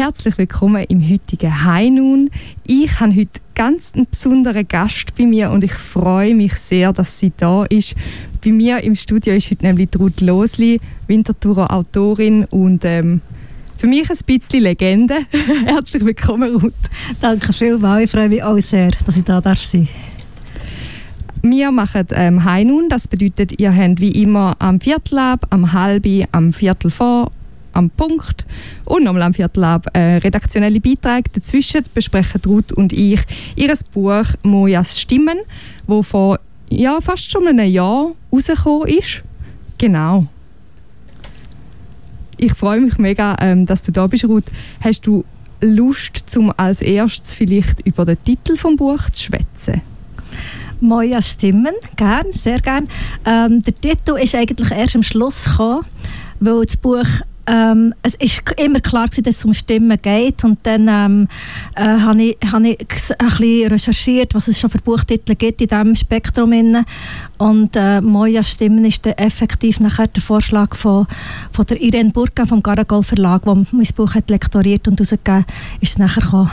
Herzlich willkommen im heutigen High Noon. Ich habe heute ganz einen besonderen Gast bei mir und ich freue mich sehr, dass sie da ist. Bei mir im Studio ist heute nämlich Ruth Losli, Winterthurer Autorin und ähm, für mich ein bisschen Legende. Herzlich willkommen, Ruth. Danke vielmals. Ich freue mich auch sehr, dass ich da darf sein wir machen ähm, High Noon. Das bedeutet, ihr habt wie immer am Viertel ab, am halbi, am Viertel vor am Punkt und nochmal am Viertel ab äh, redaktionelle Beiträge. Dazwischen besprechen Ruth und ich ihr Buch «Mojas Stimmen», wo vor ja, fast schon einem Jahr rausgekommen ist. Genau. Ich freue mich mega, ähm, dass du da bist, Ruth. Hast du Lust, zum als erstes vielleicht über den Titel vom Buch zu schwätzen? Mojas Stimmen, gern, sehr gern. Ähm, der Titel ist eigentlich erst am Schluss gekommen, weil das Buch ähm, es ist immer klar dass es um Stimmen geht und dann ähm, äh, habe ich, hab ich ein bisschen recherchiert, was es schon für Buchtitel gibt in diesem Spektrum inne. und äh, Moja Stimmen ist dann effektiv nachher der Vorschlag von, von der Irene Burka vom Garagol Verlag, wo mein Buch hat lektoriert und herausgegeben ist nachher gekommen.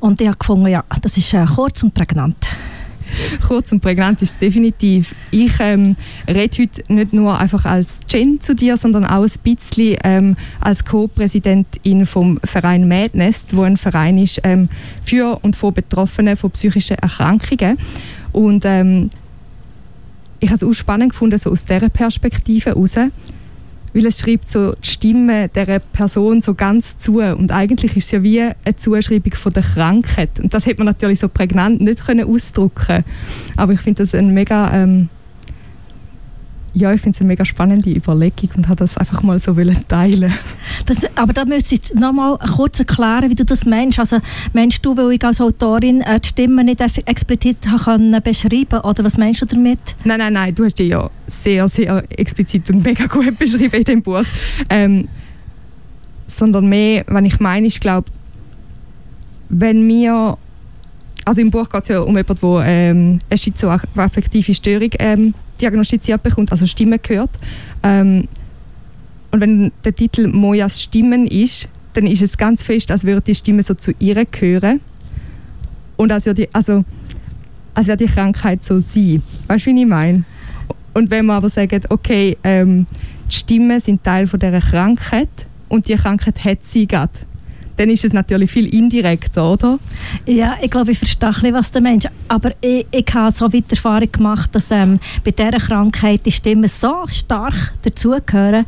Und ich habe gefunden, ja, das ist äh, kurz und prägnant. Kurz und prägnant ist definitiv. Ich ähm, rede heute nicht nur einfach als Jen zu dir, sondern auch ein bisschen ähm, als Co-Präsidentin vom Verein Madnest, wo ein Verein ist ähm, für und von Betroffenen von psychischen Erkrankungen. Und ähm, ich habe es auch spannend gefunden, so aus dieser Perspektive heraus weil es schreibt so die Stimme der Person so ganz zu. Und eigentlich ist es ja wie eine Zuschreibung von der Krankheit. Und das hätte man natürlich so prägnant nicht können ausdrücken aber ich finde das ein mega ähm, ja, ich finde es eine mega spannende Überlegung und habe das einfach mal so teilen das, Aber da müsste ich noch mal kurz erklären, wie du das meinst. Also meinst du, weil ich als Autorin äh, die Stimme nicht explizit kann beschreiben oder was meinst du damit? Nein, nein, nein, du hast die ja sehr, sehr explizit und mega gut beschrieben in dem Buch. Ähm, sondern mehr, wenn ich meine, ich glaube, wenn wir also im Buch geht es ja um jemanden, der ähm, eine schizoaffektive Störung ähm, diagnostiziert bekommt, also Stimmen hört. Ähm, und wenn der Titel Mojas Stimmen ist, dann ist es ganz fest, als würde die Stimme so zu ihr gehören. Und als würde, also, als würde die Krankheit so sein. Weißt du, wie ich meine? Und wenn man aber sagt, okay, ähm, die Stimmen sind Teil von dieser Krankheit und die Krankheit hat sie gerade dann ist es natürlich viel indirekter, oder? Ja, ich glaube, ich verstehe was der Mensch. Aber ich, ich habe so weit Erfahrung gemacht, dass ähm, bei dieser Krankheit die Stimmen so stark dazugehören.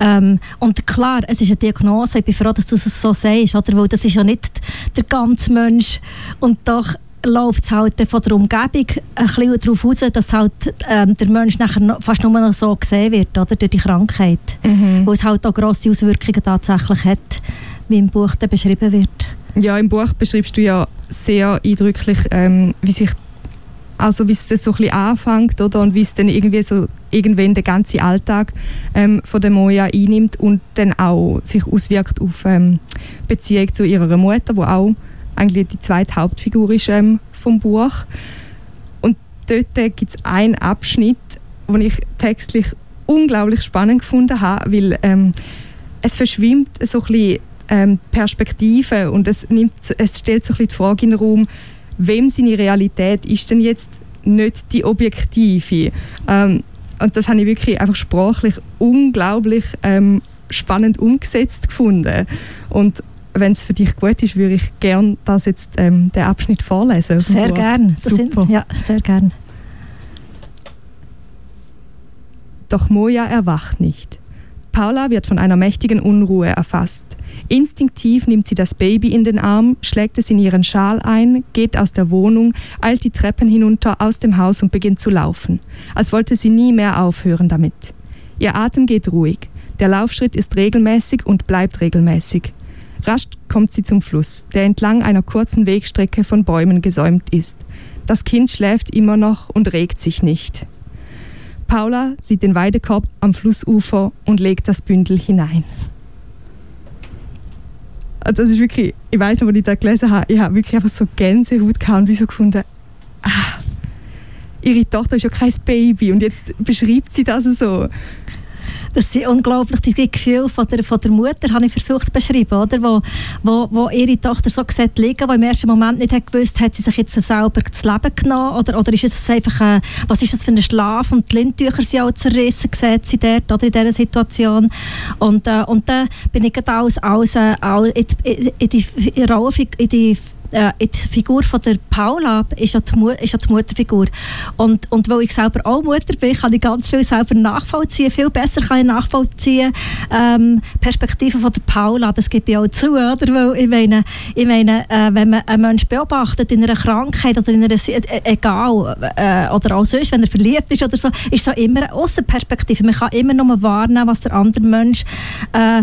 Ähm, und klar, es ist eine Diagnose. Ich bin froh, dass du es so sagst, oder? Weil das ist ja nicht der ganze Mensch. Und doch läuft es halt von der Umgebung ein bisschen darauf aus, dass halt, ähm, der Mensch nachher fast nur noch so gesehen wird, oder? Durch die Krankheit. Mhm. Weil es halt auch grosse Auswirkungen tatsächlich hat wie im Buch beschrieben wird. Ja, im Buch beschreibst du ja sehr eindrücklich, ähm, wie sich also wie es so ein bisschen anfängt oder und wie es dann irgendwie so irgendwann den ganzen Alltag ähm, von der Moja einnimmt und dann auch sich auswirkt auf ähm, Beziehung zu ihrer Mutter, wo auch eigentlich die zweite Hauptfigur ist ähm, vom Buch. Und dort gibt es einen Abschnitt, den ich textlich unglaublich spannend gefunden habe, weil ähm, es verschwimmt so ein bisschen ähm, Perspektive und es, nimmt, es stellt so ein bisschen die Frage in den Raum, wem seine Realität ist denn jetzt nicht die objektive? Ähm, und das habe ich wirklich einfach sprachlich unglaublich ähm, spannend umgesetzt gefunden. Und wenn es für dich gut ist, würde ich gerne das jetzt ähm, den Abschnitt vorlesen. Sehr gerne. Super. ja, sehr gern. Doch Moja erwacht nicht. Paula wird von einer mächtigen Unruhe erfasst. Instinktiv nimmt sie das Baby in den Arm, schlägt es in ihren Schal ein, geht aus der Wohnung, eilt die Treppen hinunter aus dem Haus und beginnt zu laufen, als wollte sie nie mehr aufhören damit. Ihr Atem geht ruhig, der Laufschritt ist regelmäßig und bleibt regelmäßig. Rasch kommt sie zum Fluss, der entlang einer kurzen Wegstrecke von Bäumen gesäumt ist. Das Kind schläft immer noch und regt sich nicht. Paula sieht den Weidekorb am Flussufer und legt das Bündel hinein. Also das ist wirklich, ich weiß noch, als ich das gelesen habe, ich habe wirklich einfach so Gänsehaut gehabt und wie so gefunden, ah, ihre Tochter ist ja kein Baby und jetzt beschreibt sie das so. Das sind unglaublich die Gefühle von der, von der Mutter, habe ich versucht zu beschreiben, oder? Wo, wo, wo ihre Tochter so gesagt liegen, wo im ersten Moment nicht hat gewusst, hat sie sich jetzt selber das Leben genommen oder, oder ist es einfach, ein, was ist das für ein Schlaf und die Lindtücher sind auch zerrissen, sieht sie dort, oder in dieser Situation. Und, äh, und dann bin ich gerade alles, alles, äh, alles in, in, in die in die äh, die Figur von der Paula ist ja die, Mu ist ja die Mutterfigur. Und, und weil ich selber auch Mutter bin, kann ich ganz viel selber nachvollziehen. Viel besser kann ich nachvollziehen ähm, Perspektive von der Paula. Das gebe ich auch zu, oder? Weil ich meine, ich meine äh, wenn man einen Menschen beobachtet in einer Krankheit oder in einer, äh, egal, äh, oder auch sonst, wenn er verliebt ist oder so, ist es immer eine Außenperspektive. Man kann immer nur wahrnehmen, was der andere Mensch, äh,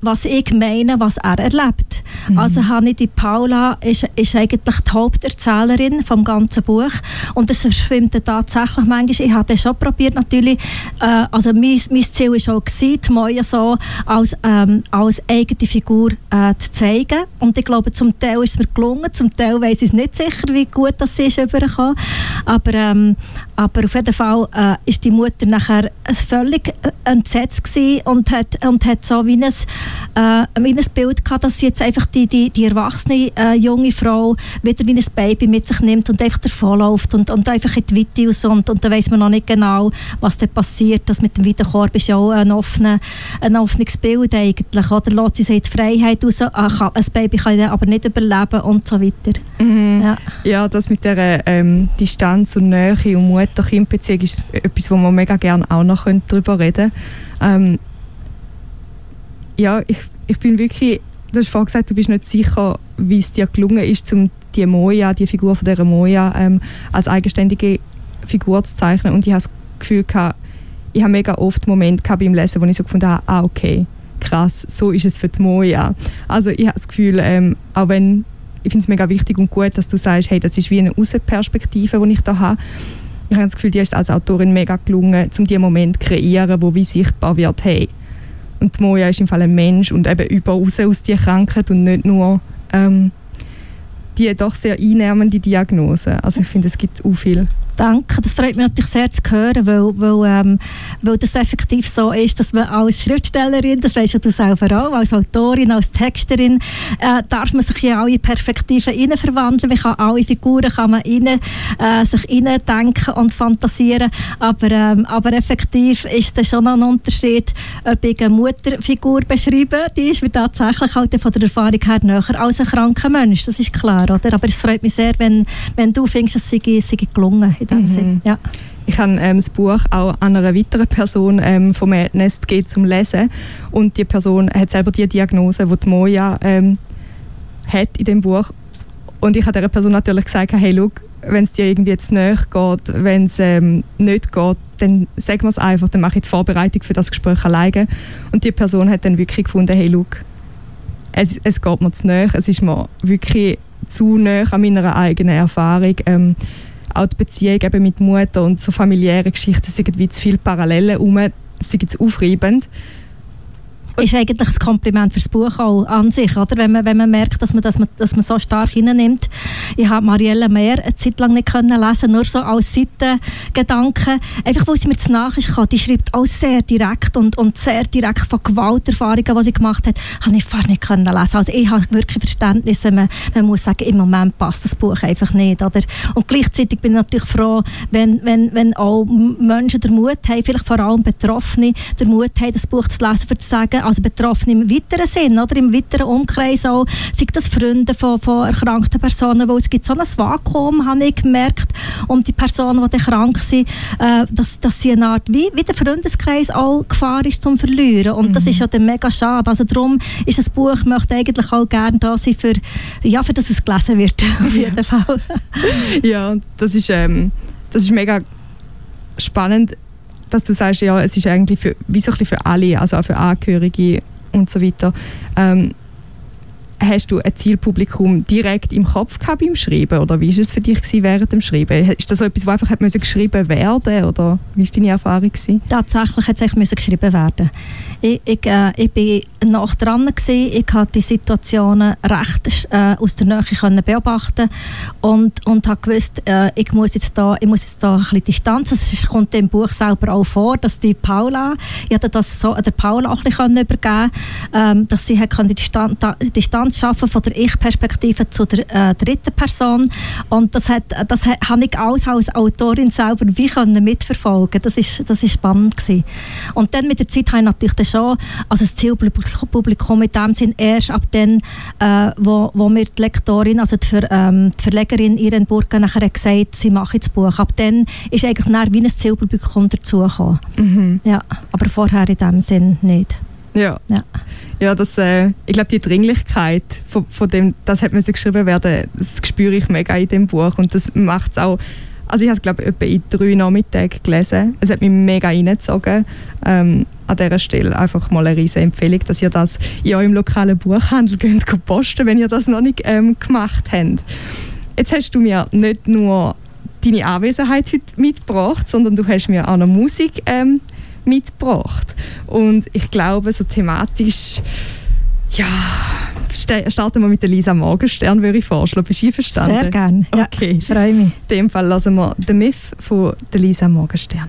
was ich meine, was er erlebt. Mhm. Also habe ich die Paula ist, ist eigentlich die Haupterzählerin vom ganzen Buch. Und das verschwimmt tatsächlich manchmal. Ich habe schon probiert natürlich, äh, also mein, mein Ziel war auch, gewesen, die Moja so als, ähm, als eigene Figur äh, zu zeigen. Und ich glaube, zum Teil ist es mir gelungen, zum Teil weiß ich es nicht sicher, wie gut das ist aber, ähm, aber auf jeden Fall äh, ist die Mutter nachher völlig äh, entsetzt und hat, und hat so wie ein, äh, wie ein Bild gehabt, dass sie jetzt einfach die, die, die erwachsene äh, junge Frau wieder wie ein Baby mit sich nimmt und einfach davonläuft und, und einfach in die Weite raus und, und dann weiß man noch nicht genau, was dann passiert. Das mit dem Weitenkorb ist ja auch ein, offene, ein offenes Bild eigentlich. Oder lässt sie sich die Freiheit raus, ah, ein Baby kann aber nicht überleben und so weiter. Mhm. Ja. ja, das mit der ähm, Distanz und Nähe und Mutter-Kind-Beziehung ist etwas, wo man mega gerne auch noch darüber reden. Ähm, ja, ich, ich bin wirklich du hast vorhin gesagt, du bist nicht sicher, wie es dir gelungen ist, um die Moja, die Figur von dieser Moja ähm, als eigenständige Figur zu zeichnen. Und ich habe das Gefühl, gehabt, ich habe mega oft Momente beim Lesen, wo ich so gefunden habe, ah, okay, krass, so ist es für die Moja. Also ich habe das Gefühl, ähm, auch wenn, ich finde es mega wichtig und gut, dass du sagst, hey, das ist wie eine Außenperspektive, die ich da habe. Ich habe das Gefühl, dir ist als Autorin mega gelungen, um diesen Moment zu kreieren, wo wie sichtbar wird, hey, und Moja ist im Fall ein Mensch und eben überaus aus dieser Krankheit und nicht nur ähm, die doch sehr einnehmende Diagnose. Also ich finde, es gibt auch viel Danke, das freut mich natürlich sehr zu hören, weil, weil, ähm, weil das effektiv so ist, dass man als Schriftstellerin, das weißt ja du selber auch, als Autorin, als Texterin, äh, darf man sich in alle Perspektiven verwandeln. Man kann alle Figuren kann man innen, äh, sich innen denken und fantasieren, aber, ähm, aber effektiv ist das schon noch ein Unterschied, ob ich eine Mutterfigur beschreibe, die ist mir tatsächlich halt von der Erfahrung her näher als ein kranker Mensch, das ist klar, oder? Aber es freut mich sehr, wenn, wenn du findest, es sei, sei gelungen in dem mhm. Sinn. Ja. Ich habe ähm, das Buch auch an einer weiteren Person ähm, vom Nest geht zum Lesen und die Person hat selber die Diagnose, die, die Moja ähm, hat in dem Buch und ich habe der Person natürlich gesagt, hey, look, wenn es dir irgendwie jetzt näher geht, wenn es ähm, nicht geht, dann sag mir es einfach, dann mache ich die Vorbereitung für das Gespräch alleine. Und die Person hat dann wirklich gefunden, hey, look, es, es geht mir zu näher, es ist mir wirklich zu näher an meiner eigenen Erfahrung. Ähm, auch die Beziehung eben mit Mutter und so familiäre Geschichten sind wie zu viele Parallelen herum, sind aufreibend ist eigentlich ein Kompliment fürs Buch auch an sich, oder? Wenn man, wenn man merkt, dass man, dass man, dass man so stark hinnimmt. Ich habe Marielle Mehr eine Zeit lang nicht können lesen, nur so als Seitengedanken. Einfach, weil sie mir zu nach ist Die schreibt auch sehr direkt und, und sehr direkt von Gewalterfahrungen, die sie gemacht hat, habe ich fast nicht können lesen. Also ich habe wirklich Verständnis, man, man muss sagen, im Moment passt das Buch einfach nicht, oder? Und gleichzeitig bin ich natürlich froh, wenn, wenn, wenn auch Menschen den Mut haben, vielleicht vor allem Betroffene, den Mut haben, das Buch zu lesen, für zu sagen, also betroffen im weiteren Sinn, oder im weiteren Umkreis auch, sei das Freunde von, von erkrankten Personen, weil es gibt so ein Vakuum, habe ich gemerkt, um die Personen, die krank sind, äh, dass, dass sie eine Art, wie, wie der Freundeskreis auch Gefahr ist zum Verlieren und mhm. das ist ja dann mega schade, also darum ist das Buch, möchte eigentlich auch gerne da sein, für, ja, für dass es gelesen wird, auf jeden ja. Fall. ja, das ist, ähm, das ist mega spannend dass du sagst, ja, es ist eigentlich für, wie so ein für alle, also auch für Angehörige und so weiter. Ähm, hast du ein Zielpublikum direkt im Kopf gehabt beim Schreiben oder wie war es für dich während dem Schreiben? Ist das so etwas, was einfach geschrieben werden oder wie war deine Erfahrung? Gewesen? Tatsächlich hat es geschrieben werden. Ich, ich, äh, ich bin nach dran gewesen. ich konnte die Situationen recht äh, aus der Nähe können beobachten und und habe gewusst, äh, ich muss jetzt da, ich muss jetzt da ein bisschen Distanz. Es kommt im Buch selber auch vor, dass die Paula, ich hatte das so der Paula auch ein bisschen übergeben, ähm, dass sie hat die Distanz schaffen von der Ich-Perspektive zu der äh, dritten Person und das hat, das hat, habe ich alles als Autorin selber wie können mitverfolgen. Das ist, das ist spannend gewesen. Und dann mit der Zeit habe ich natürlich schon, also das Zielpublikum mit dem Sinn erst ab dann, äh, wo, wo mir die Lektorin, also die, Ver, ähm, die Verlegerin Irene Burger nachher gesagt, sie mache das Buch. Ab dann ist eigentlich wie ein Zielpublikum dazugekommen. Mhm. Ja, aber vorher in dem Sinn nicht. Ja. ja. Ja, das, äh, ich glaube, die Dringlichkeit von, von dem, das hat müssen geschrieben werden, das spüre ich mega in dem Buch und das macht es auch also ich habe es glaube ich etwa in drei Nachmittagen gelesen. Es hat mich mega reingezogen. Ähm, an dieser Stelle einfach mal eine riesige Empfehlung, dass ihr das in eurem lokalen Buchhandel könnt posten wenn ihr das noch nicht ähm, gemacht habt. Jetzt hast du mir nicht nur deine Anwesenheit heute mitgebracht, sondern du hast mir auch noch Musik ähm, mitgebracht. Und ich glaube, so thematisch, ja, starten wir mit der Lisa Morgenstern, würde ich vorschlagen. Bist du einverstanden? Sehr gerne. Okay. Ja, freue mich. In dem Fall lassen wir «The Myth» von der Lisa Morgenstern.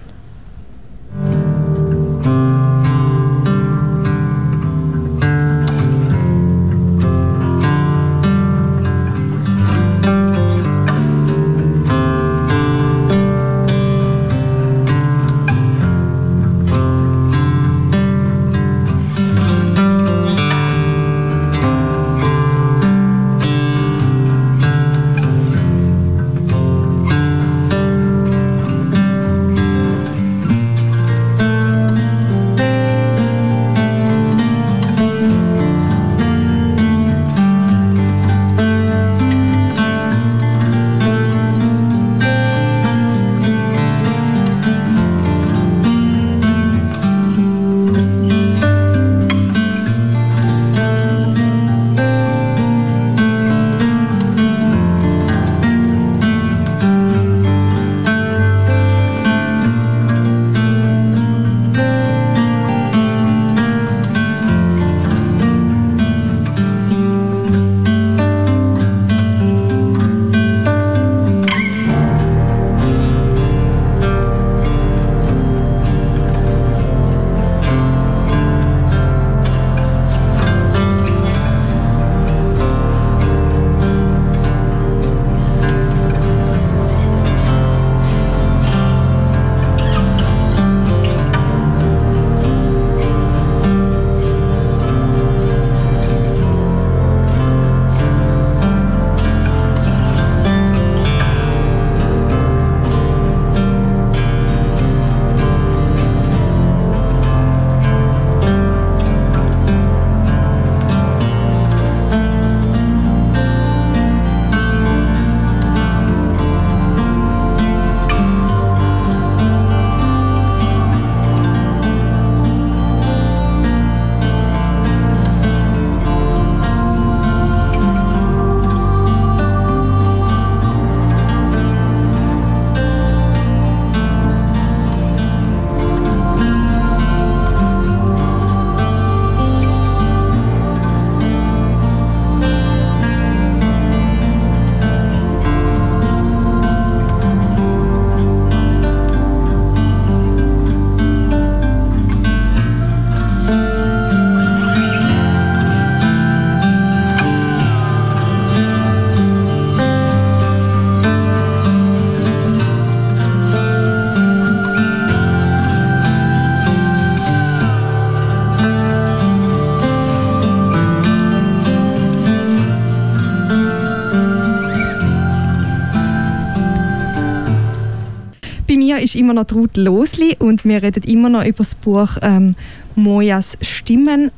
Ist immer noch Ruth Losli und wir reden immer noch über das Buch ähm, Mojas Stimmen.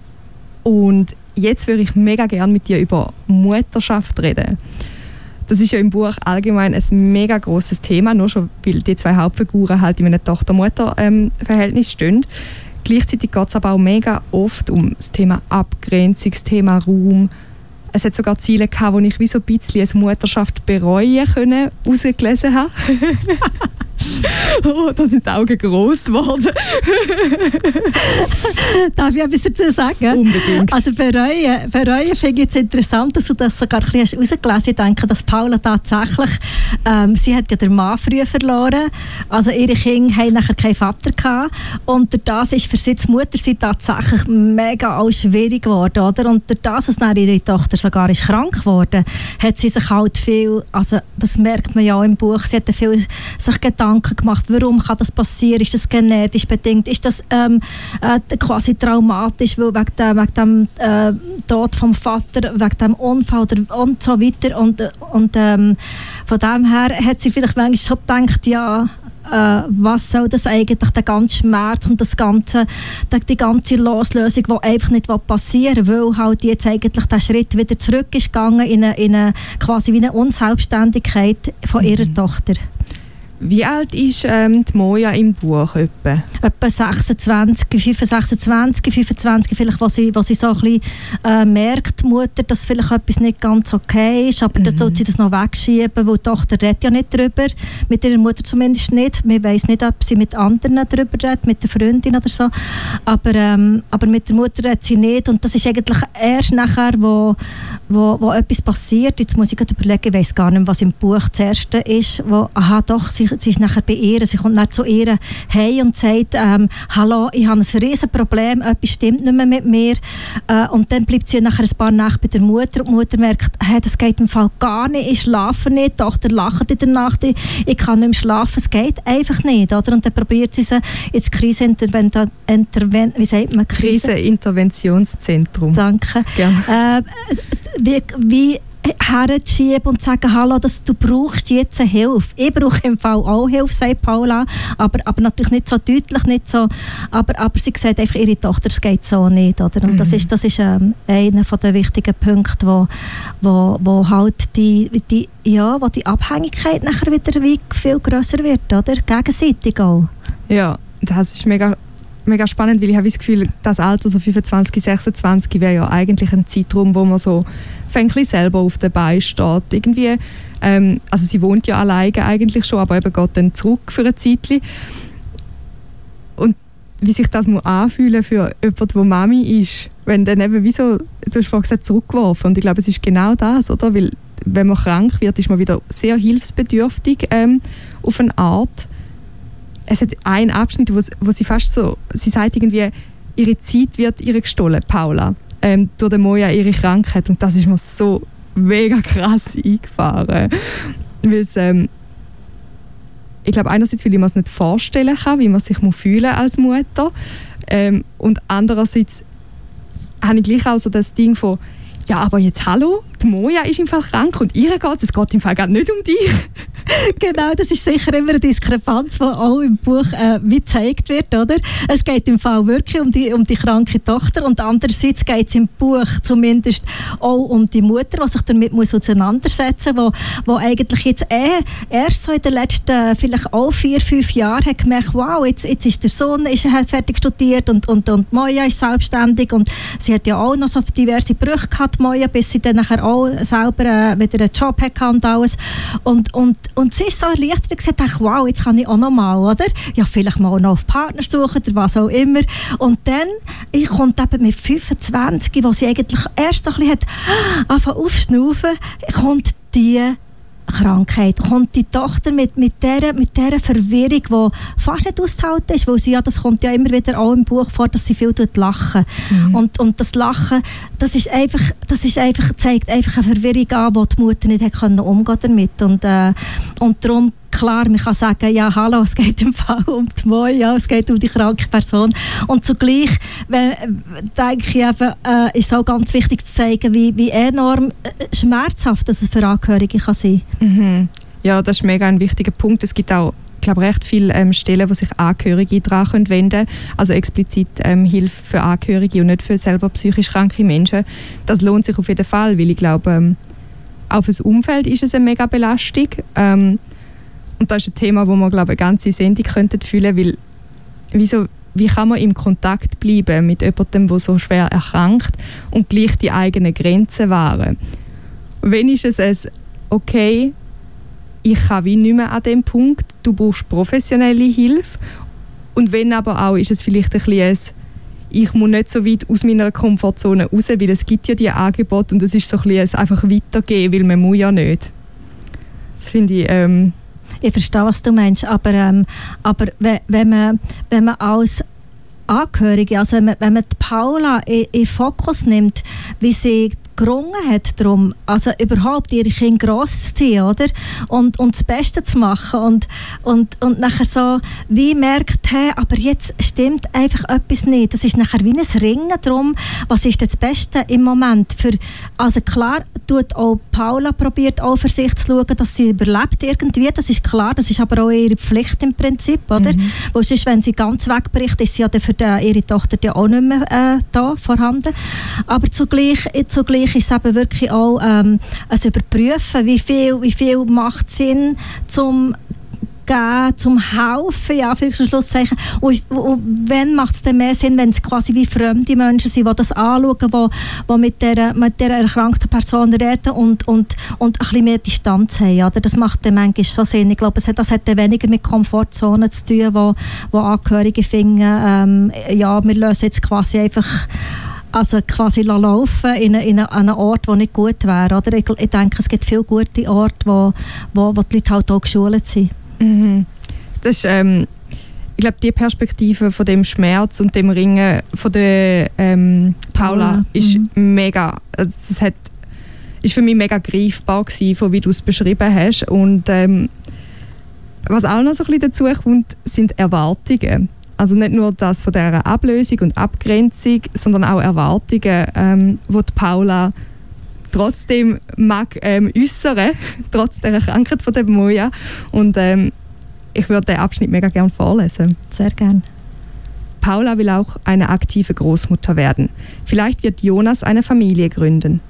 Und jetzt würde ich mega gerne mit dir über Mutterschaft reden. Das ist ja im Buch allgemein ein mega großes Thema, nur schon weil die zwei Hauptfiguren halt in einem Tochter-Mutter-Verhältnis stehen. Gleichzeitig geht es aber auch mega oft um das Thema Abgrenzung, das Thema Raum, es hat sogar Ziele gehabt, wo ich wie so ein bisschen als Mutterschaft bereuen können, rausgelesen habe. oh, da sind die Augen groß geworden. Darf ich etwas dazu sagen? Unbedingt. Also bereuen, bereuen finde ich jetzt interessant, dass du das sogar ein bisschen herausgelesen hast. Ich denke, dass Paula tatsächlich, ähm, sie hat ja den Mann früh verloren, also ihre Kinder haben nachher keinen Vater gehabt und durch das ist für sie die Mutter sie tatsächlich mega auch schwierig geworden, oder? Und durch das, dass dann ihre Tochter sogar ist krank geworden, hat sie sich halt viel, also das merkt man ja auch im Buch, sie hat viel sich Gedanken gemacht, warum kann das passieren, ist das genetisch bedingt, ist das ähm, äh, quasi traumatisch, weil wegen dem, wegen dem äh, Tod vom Vater, wegen dem Unfall oder, und so weiter. Und, und ähm, von dem her hat sie vielleicht manchmal schon gedacht, ja, äh, was soll das eigentlich, der ganze Schmerz und das ganze, die ganze Loslösung, die einfach nicht passieren will, weil halt jetzt eigentlich der Schritt wieder zurück ist gegangen in eine, in eine quasi wie eine Unselbstständigkeit von ihrer mhm. Tochter. Wie alt ist ähm, die Moja im Buch? Etwa, etwa 26, 25, 26, 25, vielleicht, wo sie, sie so ein bisschen äh, merkt, Mutter, dass vielleicht etwas nicht ganz okay ist, aber mhm. dann tut sie das noch wegschieben, weil die Tochter redet ja nicht darüber, mit ihrer Mutter zumindest nicht. Man weiß nicht, ob sie mit anderen darüber redet, mit der Freundin oder so, aber, ähm, aber mit der Mutter redet sie nicht und das ist eigentlich erst nachher, wo, wo, wo etwas passiert, jetzt muss ich gerade überlegen, ich weiß gar nicht, was im Buch das Erste ist, wo, aha doch, sie sie, sie ist nachher bei ihr, sie kommt dann zu ihr hey und sagt, ähm, hallo, ich habe ein riesen Problem, etwas stimmt nicht mehr mit mir. Äh, und dann bleibt sie nachher ein paar Nächte bei der Mutter und die Mutter merkt, hey, das geht im Fall gar nicht, ich schlafe nicht, die Tochter lacht in der Nacht, ich, ich kann nicht mehr schlafen, es geht einfach nicht. Oder? Und dann probiert sie sie ins Krisenintervention, wie sagt man? Kriseninterventionszentrum. Danke. Äh, wie, wie herzuschieben und zu sagen, hallo, das, du brauchst jetzt Hilfe. Ich brauche im Fall auch Hilfe, sagt Paula, aber, aber natürlich nicht so deutlich, nicht so, aber, aber sie sagt einfach, ihre Tochter, es geht so nicht. Oder? Und mhm. das ist, das ist ähm, einer der wichtigen Punkte, wo, wo, wo halt die, die, ja, wo die Abhängigkeit nachher wieder viel grösser wird, oder? Gegenseitig auch. Ja, das ist mega mega spannend, weil ich habe das Gefühl, das Alter, so 25, 26, wäre ja eigentlich ein Zeitraum, wo man so fängt selber auf den Beinen steht. Irgendwie, ähm, also sie wohnt ja alleine eigentlich schon, aber eben geht dann zurück für eine Zeit. Und wie sich das muss anfühlen für jemanden, der Mami ist, wenn dann eben, wie so, du hast vorhin gesagt, zurückgeworfen. Und ich glaube, es ist genau das, oder? Weil wenn man krank wird, ist man wieder sehr hilfsbedürftig ähm, auf eine Art es hat einen Abschnitt, wo, wo sie fast so, sie sagt irgendwie, ihre Zeit wird ihr gestohlen, Paula, ähm, durch den Moja ihre Krankheit. Und das ist mir so mega krass eingefahren, weil ähm, ich glaube einerseits, weil ich mir es nicht vorstellen kann, wie man sich fühlen als Mutter. Ähm, und andererseits habe ich gleich auch so das Ding von ja, aber jetzt hallo, die Moja ist im Fall krank und ihr geht es geht im Fall gar nicht um dich. genau, das ist sicher immer eine Diskrepanz, die auch im Buch äh, wie gezeigt wird, oder? Es geht im Fall wirklich um die, um die kranke Tochter und andererseits geht es im Buch zumindest auch um die Mutter, die sich damit muss auseinandersetzen muss, wo eigentlich jetzt eh erst so in den letzten vielleicht auch vier, fünf Jahren hat gemerkt, wow, jetzt, jetzt ist der Sohn ist, hat fertig studiert und, und, und Moja ist selbstständig und sie hat ja auch noch so diverse Brüche gehabt, Moja, bis sie dann nachher auch selber äh, wieder einen Job hatte und alles. Und, und, und sie ist so erleichtert und gesagt, ach, wow, jetzt kann ich auch noch mal, oder? Ja, vielleicht mal noch auf Partner suchen oder was auch immer. Und dann ich kommt eben mit 25, wo sie eigentlich erst so ein bisschen hat, anfangen aufschnaufen, kommt die Krankheit kommt die Tochter mit, mit, dieser, mit dieser Verwirrung, die fast nicht auszuhalten ist, weil sie ja, das kommt ja immer wieder auch im Buch vor, dass sie viel lachen. Mhm. Und, und das Lachen, das ist einfach, das ist einfach, zeigt einfach eine Verwirrung an, die die Mutter nicht hat umgehen damit. Und, äh, und darum klar, man kann sagen, ja, hallo, es geht im Fall um die Moi, ja, es geht um die kranke Person. Und zugleich wenn, denke ich eben, äh, ist es auch ganz wichtig zu zeigen, wie, wie enorm äh, schmerzhaft das für Angehörige kann sein mhm. Ja, das ist mega ein wichtiger Punkt. Es gibt auch ich glaube, recht viele ähm, Stellen, wo sich Angehörige daran wenden können. Also explizit ähm, Hilfe für Angehörige und nicht für selber psychisch kranke Menschen. Das lohnt sich auf jeden Fall, weil ich glaube, ähm, auch fürs Umfeld ist es eine mega Belastung. Ähm, und das ist ein Thema, wo man glaube eine ganze Sendung könnten fühlen, weil wieso wie kann man im Kontakt bleiben mit jemandem, der so schwer erkrankt und gleich die eigenen Grenzen wahren. Wenn ist es ein, okay, ich kann wie nicht mehr an dem Punkt, du brauchst professionelle Hilfe und wenn aber auch, ist es vielleicht ein bisschen ein, ich muss nicht so weit aus meiner Komfortzone raus, weil es gibt ja die Angebote und es ist so ein bisschen einfach weitergehen, weil man muss ja nicht. Das finde ich... Ähm ich verstehe, was du meinst, aber, ähm, aber wenn, man, wenn man als Angehörige, also wenn man, wenn man Paula in, in Fokus nimmt, wie sie gerungen hat darum, also überhaupt ihre Kinder gross zu ziehen, oder? Und, und das Beste zu machen und, und, und nachher so wie merkt, hey, aber jetzt stimmt einfach etwas nicht. Das ist nachher wie ein Ringen darum, was ist das Beste im Moment für, also klar, tut auch Paula probiert auch für sich zu schauen, dass sie überlebt irgendwie, das ist klar, das ist aber auch ihre Pflicht im Prinzip, oder? Mhm. Weil sonst, wenn sie ganz wegbricht, ist sie ja für die, ihre Tochter ja auch nicht mehr äh, da vorhanden. Aber zugleich, zugleich Bereich ist es eben wirklich auch ähm, ein Überprüfen, wie viel, wie viel macht Sinn, zum geben, zum helfen, ja, für Schlusszeichen. Und, und wenn macht es dann mehr Sinn, wenn es quasi wie fremde Menschen sind, die das anschauen, die, die mit dieser mit der erkrankten Person reden und, und, und ein bisschen mehr Distanz haben. Oder? Das macht dann manchmal so Sinn. Ich glaube, das hat dann weniger mit Komfortzonen zu tun, wo, wo Angehörige finden, ähm, ja, wir lösen jetzt quasi einfach also quasi laufen in, in, einen Ort, der nicht gut wäre. Oder? Ich, ich denke, es gibt viele gute Orte, wo, wo, wo die Leute halt auch geschult sind. Mhm. Das ist, ähm, ich glaube, die Perspektive von dem Schmerz und dem Ringen von der ähm, Paula mhm. ist mega, also das hat, ist für mich mega greifbar gewesen, von wie du es beschrieben hast. Und ähm, was auch noch so ein bisschen dazu kommt, sind Erwartungen. Also nicht nur das von der Ablösung und Abgrenzung, sondern auch Erwartungen, ähm, die, Paula trotzdem mag ähm, äußern, trotz der Krankheit von der Moja. Und ähm, ich würde den Abschnitt mega gerne vorlesen. Sehr gerne. Paula will auch eine aktive Großmutter werden. Vielleicht wird Jonas eine Familie gründen.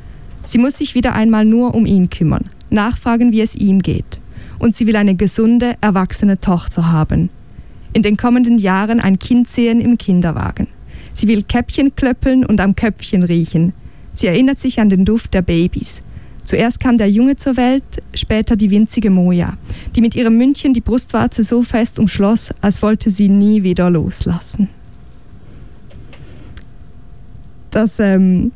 Sie muss sich wieder einmal nur um ihn kümmern, nachfragen, wie es ihm geht. Und sie will eine gesunde, erwachsene Tochter haben in den kommenden Jahren ein Kind sehen im Kinderwagen. Sie will Käppchen klöppeln und am Köpfchen riechen. Sie erinnert sich an den Duft der Babys. Zuerst kam der Junge zur Welt, später die winzige Moja, die mit ihrem Mündchen die Brustwarze so fest umschloss, als wollte sie nie wieder loslassen. Das ähm,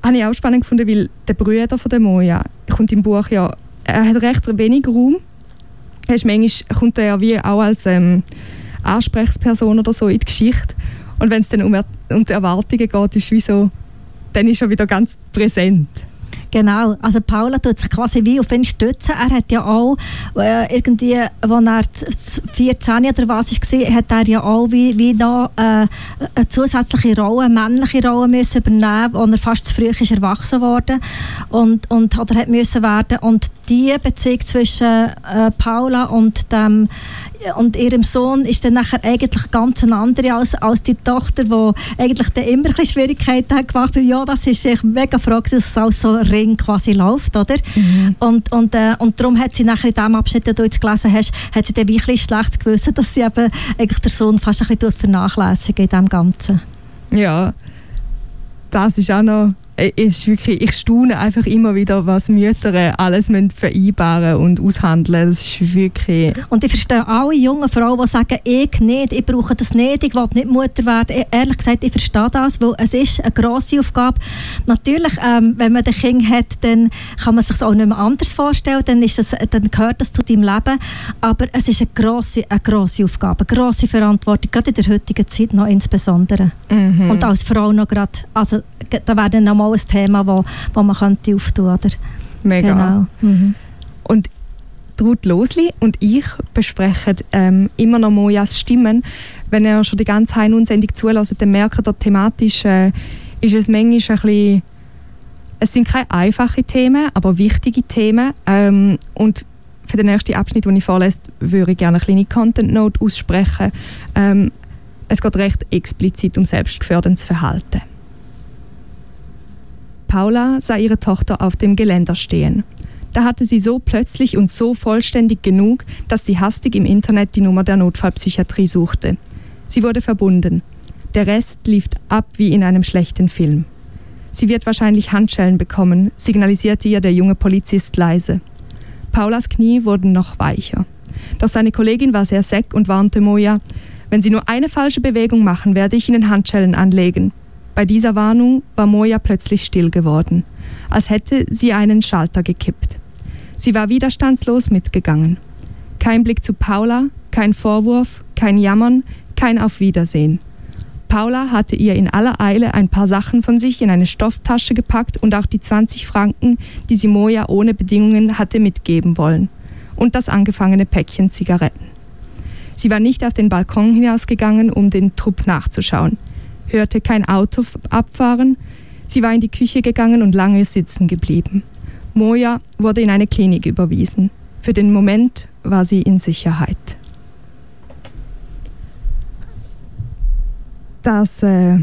habe ich auch spannend gefunden, weil der Bruder von der Moja kommt im Buch ja, er hat recht wenig Raum hast, manchmal kommt er ja wie auch als ähm, Ansprechperson oder so in die Geschichte. Und wenn es dann um, er um die Erwartungen geht, ist wie so, dann ist er wieder ganz präsent. Genau, also Paula tut sich quasi wie auf ihn stützen. Er hat ja auch äh, irgendwie, als er 14 oder was war, hat er ja auch wie, wie noch äh, eine zusätzliche Rolle, eine männliche Rolle müssen übernehmen, wo er fast zu früh ist erwachsen worden und, und oder hat müssen werden. Und die Beziehung zwischen äh, Paula und dem und ihrem Sohn ist dann nachher eigentlich ganz eine andere als, als die Tochter, die eigentlich immer ein Schwierigkeiten hat gemacht. Ja, das ist sich mega froh, dass es auch so Ring quasi läuft, oder? Mhm. Und, und, äh, und darum hat sie nachher in dem Abschnitt, den du jetzt gelesen hast, hat sie dann wirklich schlechtes Gewissen, dass sie eben eigentlich der Sohn fast ein bisschen vernachlässigen in dem Ganzen. Ja, das ist auch noch ist wirklich, ich staune einfach immer wieder, was Mütter alles vereinbaren und aushandeln. Das ist wirklich... Und ich verstehe alle jungen Frauen, die sagen, ich nicht, ich brauche das nicht, ich will nicht Mutter werden. Ich, ehrlich gesagt, ich verstehe das, weil es ist eine grosse Aufgabe. Natürlich, ähm, wenn man ein Kind hat, dann kann man sich das auch nicht mehr anders vorstellen, dann, ist das, dann gehört das zu deinem Leben. Aber es ist eine grosse, eine grosse Aufgabe, eine grosse Verantwortung, gerade in der heutigen Zeit noch insbesondere. Mhm. Und als Frau noch gerade, also da wäre dann nochmal ein Thema, wo, wo man könnte auftun könnte. Mega. Genau. Mhm. Und Ruth Losli und ich besprechen ähm, immer noch Mojas Stimmen. Wenn ihr schon die ganze Hein und Sendung zulässt, dann merkt ihr, thematisch äh, ist es manchmal ein bisschen es sind keine einfachen Themen, aber wichtige Themen. Ähm, und für den nächsten Abschnitt, den ich vorlese, würde ich gerne eine kleine Content Note aussprechen. Ähm, es geht recht explizit um selbstgefährdendes Verhalten. Paula sah ihre Tochter auf dem Geländer stehen. Da hatte sie so plötzlich und so vollständig genug, dass sie hastig im Internet die Nummer der Notfallpsychiatrie suchte. Sie wurde verbunden. Der Rest lief ab wie in einem schlechten Film. Sie wird wahrscheinlich Handschellen bekommen, signalisierte ihr der junge Polizist leise. Paulas Knie wurden noch weicher. Doch seine Kollegin war sehr seck und warnte Moja, wenn Sie nur eine falsche Bewegung machen, werde ich Ihnen Handschellen anlegen. Bei dieser Warnung war Moja plötzlich still geworden, als hätte sie einen Schalter gekippt. Sie war widerstandslos mitgegangen. Kein Blick zu Paula, kein Vorwurf, kein Jammern, kein Auf Wiedersehen. Paula hatte ihr in aller Eile ein paar Sachen von sich in eine Stofftasche gepackt und auch die 20 Franken, die sie Moja ohne Bedingungen hatte mitgeben wollen. Und das angefangene Päckchen Zigaretten. Sie war nicht auf den Balkon hinausgegangen, um den Trupp nachzuschauen, hörte kein Auto abfahren, sie war in die Küche gegangen und lange sitzen geblieben. Moja wurde in eine Klinik überwiesen. Für den Moment war sie in Sicherheit. das äh,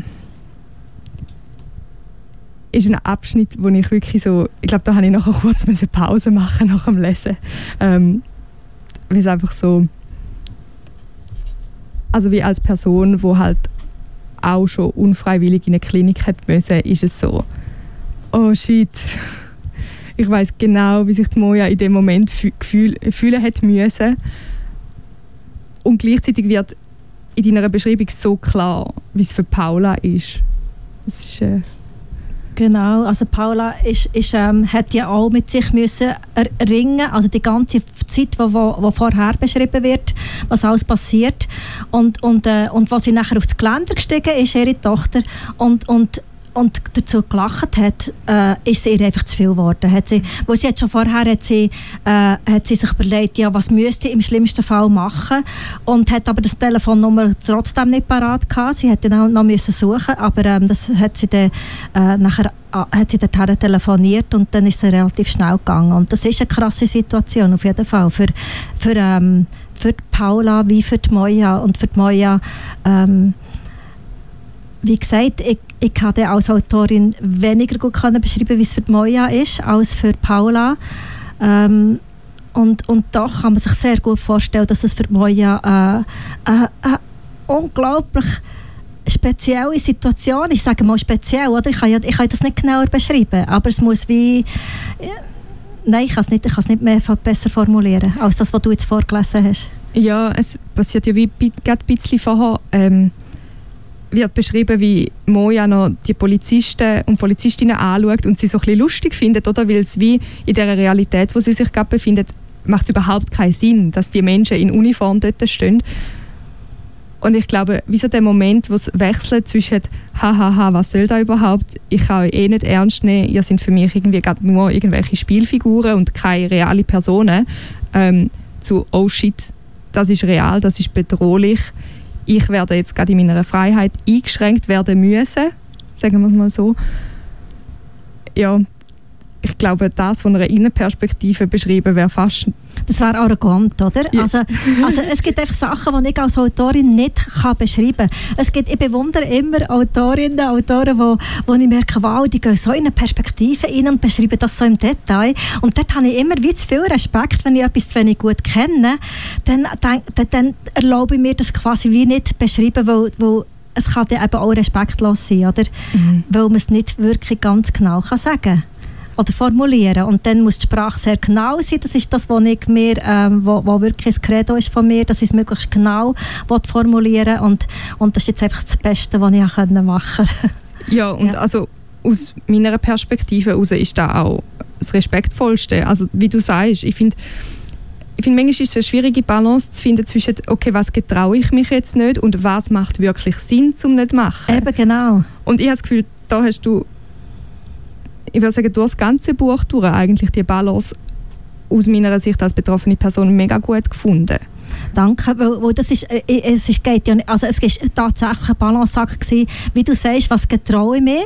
ist ein Abschnitt, wo ich wirklich so, ich glaube, da habe ich nachher kurz eine Pause machen nach dem Lesen, ähm, weil es einfach so, also wie als Person, wo halt auch schon unfreiwillig in eine Klinik hat müssen, ist es so, oh shit, ich weiß genau, wie sich die Moja in dem Moment fühl fühlen hat müssen. Und gleichzeitig wird in deiner Beschreibung so klar, wie es für Paula ist. Das ist äh Genau, also Paula ist, ist, ähm, hat ja auch mit sich müssen ringen, also die ganze Zeit, wo, wo, wo vorher beschrieben wird, was alles passiert. Und, und, äh, und was sie nachher aufs Geländer gestiegen ist, ihre Tochter. Und, und und dazu gelacht hat, äh, ist ihr einfach zu viel geworden. Hat sie, wo sie jetzt schon vorher hat sie, äh, hat sie sich überlegt, ja, was müsste ich im schlimmsten Fall machen und hat aber das Telefonnummer trotzdem nicht parat gehabt. Sie hätte noch, noch müssen suchen, aber ähm, das hat sie dann äh, nachher äh, hat sie dorthin telefoniert und dann ist es relativ schnell gegangen. Und das ist eine krasse Situation auf jeden Fall für, für, ähm, für Paula wie für die Moja und für die Moja ähm, wie gesagt, ich, ich konnte als Autorin weniger gut können beschreiben, wie es für Moja ist, als für Paula. Ähm, und, und doch kann man sich sehr gut vorstellen, dass es für Moja äh, äh, äh, unglaublich spezielle Situation ist. Ich sage mal speziell, oder? Ich kann, ja, ich kann das nicht genauer beschreiben, aber es muss wie... Nein, ich kann es nicht, ich kann es nicht mehr besser formulieren, als das, was du jetzt vorgelesen hast. Ja, es passiert ja wie gerade ein bisschen vorher... Ähm wird beschrieben, wie Moja noch die Polizisten und Polizistinnen anschaut und sie so ein bisschen lustig findet, oder? Weil es wie in der Realität, wo sie sich gerade befindet, macht es überhaupt keinen Sinn, dass die Menschen in Uniform dort stehen. Und ich glaube, wie so der Moment, wo es wechselt zwischen hahaha, was soll da überhaupt? Ich kann euch eh nicht ernst nehmen, ihr sind für mich irgendwie gerade nur irgendwelche Spielfiguren und keine reale Personen, ähm, zu oh shit, das ist real, das ist bedrohlich ich werde jetzt gerade in meiner Freiheit eingeschränkt werden müssen, sagen wir es mal so. Ja, ich glaube, das von einer Innenperspektive beschrieben wäre fast... Das wäre arrogant, oder? Ja. Also, also es gibt einfach Sachen, die ich als Autorin nicht kann beschreiben kann. Es gibt, ich bewundere immer Autorinnen und Autoren, wo, wo ich merke, wow, die gehen so in eine Perspektive rein und beschreiben das so im Detail. Und dort habe ich immer wie zu viel Respekt, wenn ich etwas zu wenig gut kenne, dann, dann, dann erlaube ich mir das quasi wie nicht beschreiben, weil, weil es kann dann eben auch respektlos sein, oder? Mhm. Weil man es nicht wirklich ganz genau kann sagen kann oder formulieren. Und dann muss die Sprache sehr genau sein. Das ist das, was ich mir, ähm, wo, wo wirklich das Credo ist von mir, dass ich es möglichst genau formulieren und Und das ist jetzt einfach das Beste, was ich machen konnte. ja, und ja. also aus meiner Perspektive heraus ist das auch das Respektvollste. Also wie du sagst, ich finde, ich finde, manchmal ist es eine schwierige Balance zu finden zwischen, okay, was getraue ich mich jetzt nicht und was macht wirklich Sinn, zum nicht machen. Eben, genau. Und ich habe das Gefühl, da hast du ich würde sagen, durch das ganze Buch durch eigentlich die Balance aus meiner Sicht als betroffene Person mega gut gefunden. Danke, weil, weil das ist, äh, äh, es ist, geht ja nicht, also es ist tatsächlich ein Balanceakt gewesen, wie du sagst, was getraue ich mir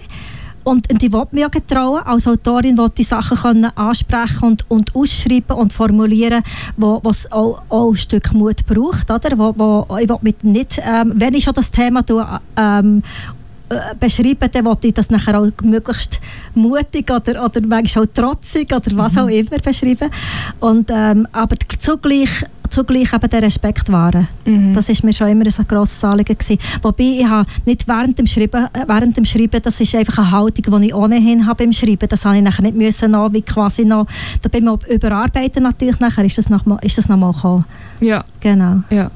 und, ich wollte mich auch getrauen, als Autorin wollte die Sachen können ansprechen und, und ausschreiben und formulieren, wo es auch, auch ein Stück Mut braucht, oder? Wo, wo, ich will mich nicht, ähm, wenn ich schon das Thema tue, ähm, äh, beschreiben, dann wollte ich das nachher auch möglichst mutig oder, oder manchmal auch trotzig oder was mhm. auch immer beschreiben. Und, ähm, aber zugleich zugleich eben den Respekt wahren. Mhm. Das ist mir schon immer ein grosses Anliegen gewesen. Wobei ich habe nicht während dem Schreiben, äh, während dem Schreiben, das ist einfach eine Haltung, die ich ohnehin habe beim Schreiben. Das habe ich nachher nicht müssen noch, wie quasi noch, da bin ich überarbeiten natürlich nachher, ist das noch mal, ist das gekommen. Ja. Genau. Ja.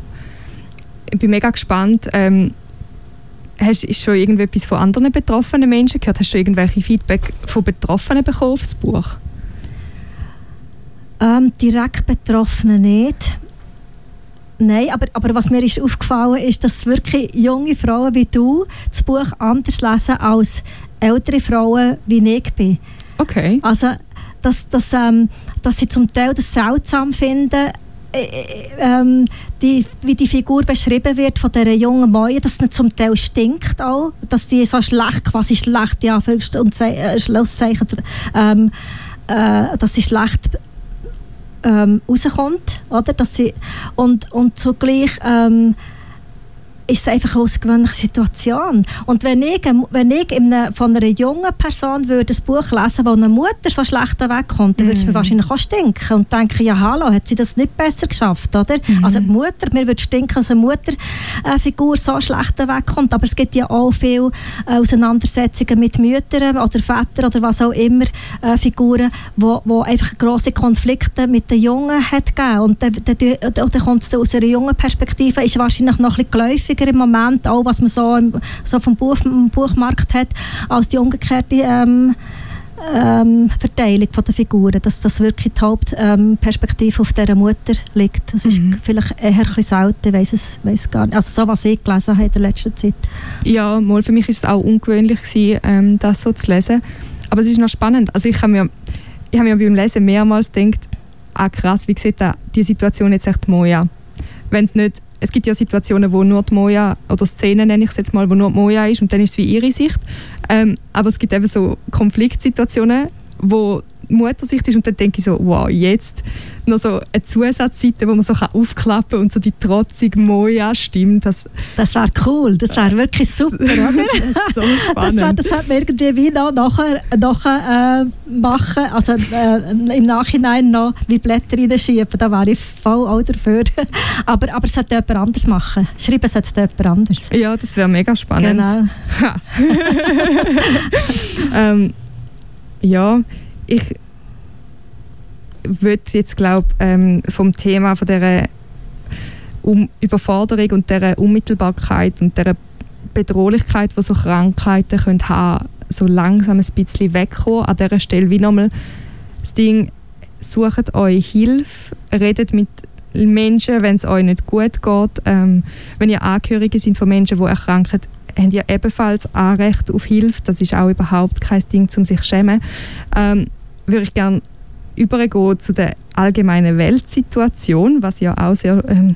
Ich bin mega gespannt. Ähm, hast du schon irgendetwas von anderen betroffenen Menschen gehört? Hast du irgendwelche Feedback von Betroffenen bekommen auf das Buch? Ähm, direkt Betroffene nicht. Nein, aber, aber was mir ist aufgefallen ist, dass wirklich junge Frauen wie du das Buch anders lesen als ältere Frauen wie ich bin. Okay. Also, dass, dass, ähm, dass sie zum Teil das seltsam finden, äh, äh, ähm, die, wie die Figur beschrieben wird von dieser jungen Mäue, dass sie zum Teil stinkt auch, dass die so schlecht, quasi schlecht, ja, und äh, Schlusszeichen, ähm, äh, dass sie schlecht ähm, rauskommt, oder? Dass sie, und, und zugleich ähm, ist es einfach eine ausgewöhnliche Situation. Und wenn ich, wenn ich eine, von einer jungen Person würde ein Buch lesen wo eine Mutter so schlecht wegkommt, dann würde es mir mhm. wahrscheinlich auch stinken und denken, ja hallo, hat sie das nicht besser geschafft, oder? Mm. Also die Mutter, mir würde stinken, dass eine Mutterfigur so schlecht wegkommt, aber es gibt ja auch viele äh, Auseinandersetzungen mit Müttern oder Vätern oder was auch immer, äh, Figuren, wo, wo einfach grosse Konflikte mit den Jungen hat gegeben. Und dann, dann, dann, dann kommt es aus einer jungen Perspektive, ist wahrscheinlich noch ein bisschen geläufig günstiger im Moment, auch was man so, so vom Buch, Buchmarkt hat, als die umgekehrte ähm, ähm, Verteilung der Figuren, dass das wirklich die Hauptperspektive ähm, auf dieser Mutter liegt. Das ist mhm. vielleicht eher ein bisschen selten, weiß es weiss gar nicht. Also so, was ich gelesen habe in der letzten Zeit. Ja, mal für mich ist es auch ungewöhnlich gewesen, ähm, das so zu lesen. Aber es ist noch spannend. Also ich habe mir, ich habe mir beim Lesen mehrmals gedacht, ah krass, wie sieht da die Situation jetzt echt Moja? Wenn es nicht es gibt ja Situationen, wo nur die Moja, oder Szenen nenne ich es jetzt mal, wo nur die Moja ist und dann ist es wie ihre Sicht. Ähm, aber es gibt eben so Konfliktsituationen, wo Muttersicht ist und dann denke ich so, wow, jetzt noch so eine Zusatzseite, wo man so aufklappen kann und so die trotzige Moja stimmt. Das, das wäre cool, das wäre wirklich super, oder? das so spannend. Das, wär, das hat man irgendwie wie noch nachher, nachher äh, machen, also äh, im Nachhinein noch wie Blätter reinschieben, da wäre ich voll auch dafür. aber, aber es sollte jemand anders machen. Schreiben sollte es jemand anders. Ja, das wäre mega spannend. Genau. ähm, ja, ich würde jetzt glaube ähm, vom Thema von der um Überforderung und der Unmittelbarkeit und der Bedrohlichkeit, die so Krankheiten können haben, so langsam ein bisschen wegkommen. An dieser Stelle wie nochmal das Ding, sucht euch Hilfe, redet mit Menschen, wenn es euch nicht gut geht. Ähm, wenn ihr Angehörige sind von Menschen, die erkranken, habt ihr ebenfalls Anrecht auf Hilfe. Das ist auch überhaupt kein Ding, um sich zu schämen. Ähm, würde ich gerne übergehen zu der allgemeinen Weltsituation, was ja auch sehr ähm,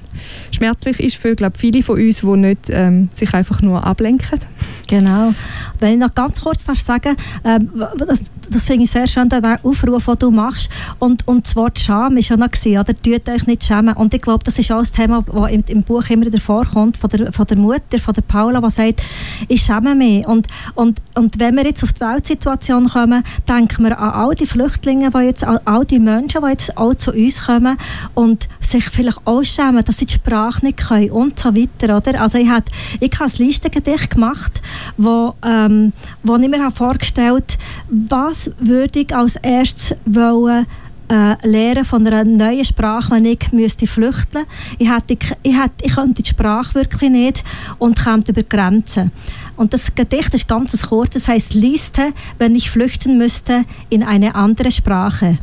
schmerzlich ist für glaub, viele von uns, die nicht ähm, sich einfach nur ablenken. Genau. Wenn ich noch ganz kurz darf sagen ähm, das, das finde ich sehr schön, den Aufruf, den du machst. Und, und das Wort Scham ist ja noch gewesen, oder? Tut euch nicht schämen. Und ich glaube, das ist auch ein Thema, das im, im Buch immer wieder vorkommt, von der, von der Mutter, von der Paula, die sagt, ich schäme mich. Und, und, und wenn wir jetzt auf die Weltsituation kommen, denken wir an all die Flüchtlinge, die jetzt, all die Menschen, die jetzt auch zu uns kommen und sich vielleicht auch schämen, dass sie die Sprache nicht können und so weiter. Oder? Also ich, hat, ich habe ein Listengedicht gemacht, wo, ähm, wo ich mir vorgestellt habe, was würde ich als erstes wollen, äh, lernen von einer neuen Sprache, wenn ich müsste flüchten ich, hätte, ich, hätte, ich könnte die Sprache wirklich nicht und käme über Grenzen. Und das Gedicht ist ganz kurz, das heißt Liste, wenn ich flüchten müsste in eine andere Sprache.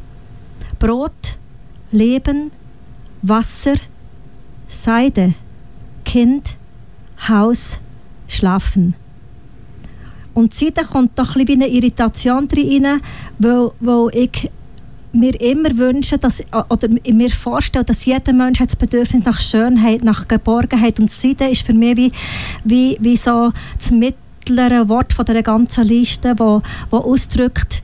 Brot, Leben, Wasser, Seide, Kind, Haus, Schlafen. Und seitdem kommt doch ein bisschen eine Irritation rein, weil, weil ich mir immer wünsche, dass, oder mir vorstelle, dass jeder Mensch hat das Bedürfnis nach Schönheit, nach Geborgenheit und Seide ist für mich wie, wie, wie so das mittlere Wort von der ganzen Liste, wo, wo ausdrückt,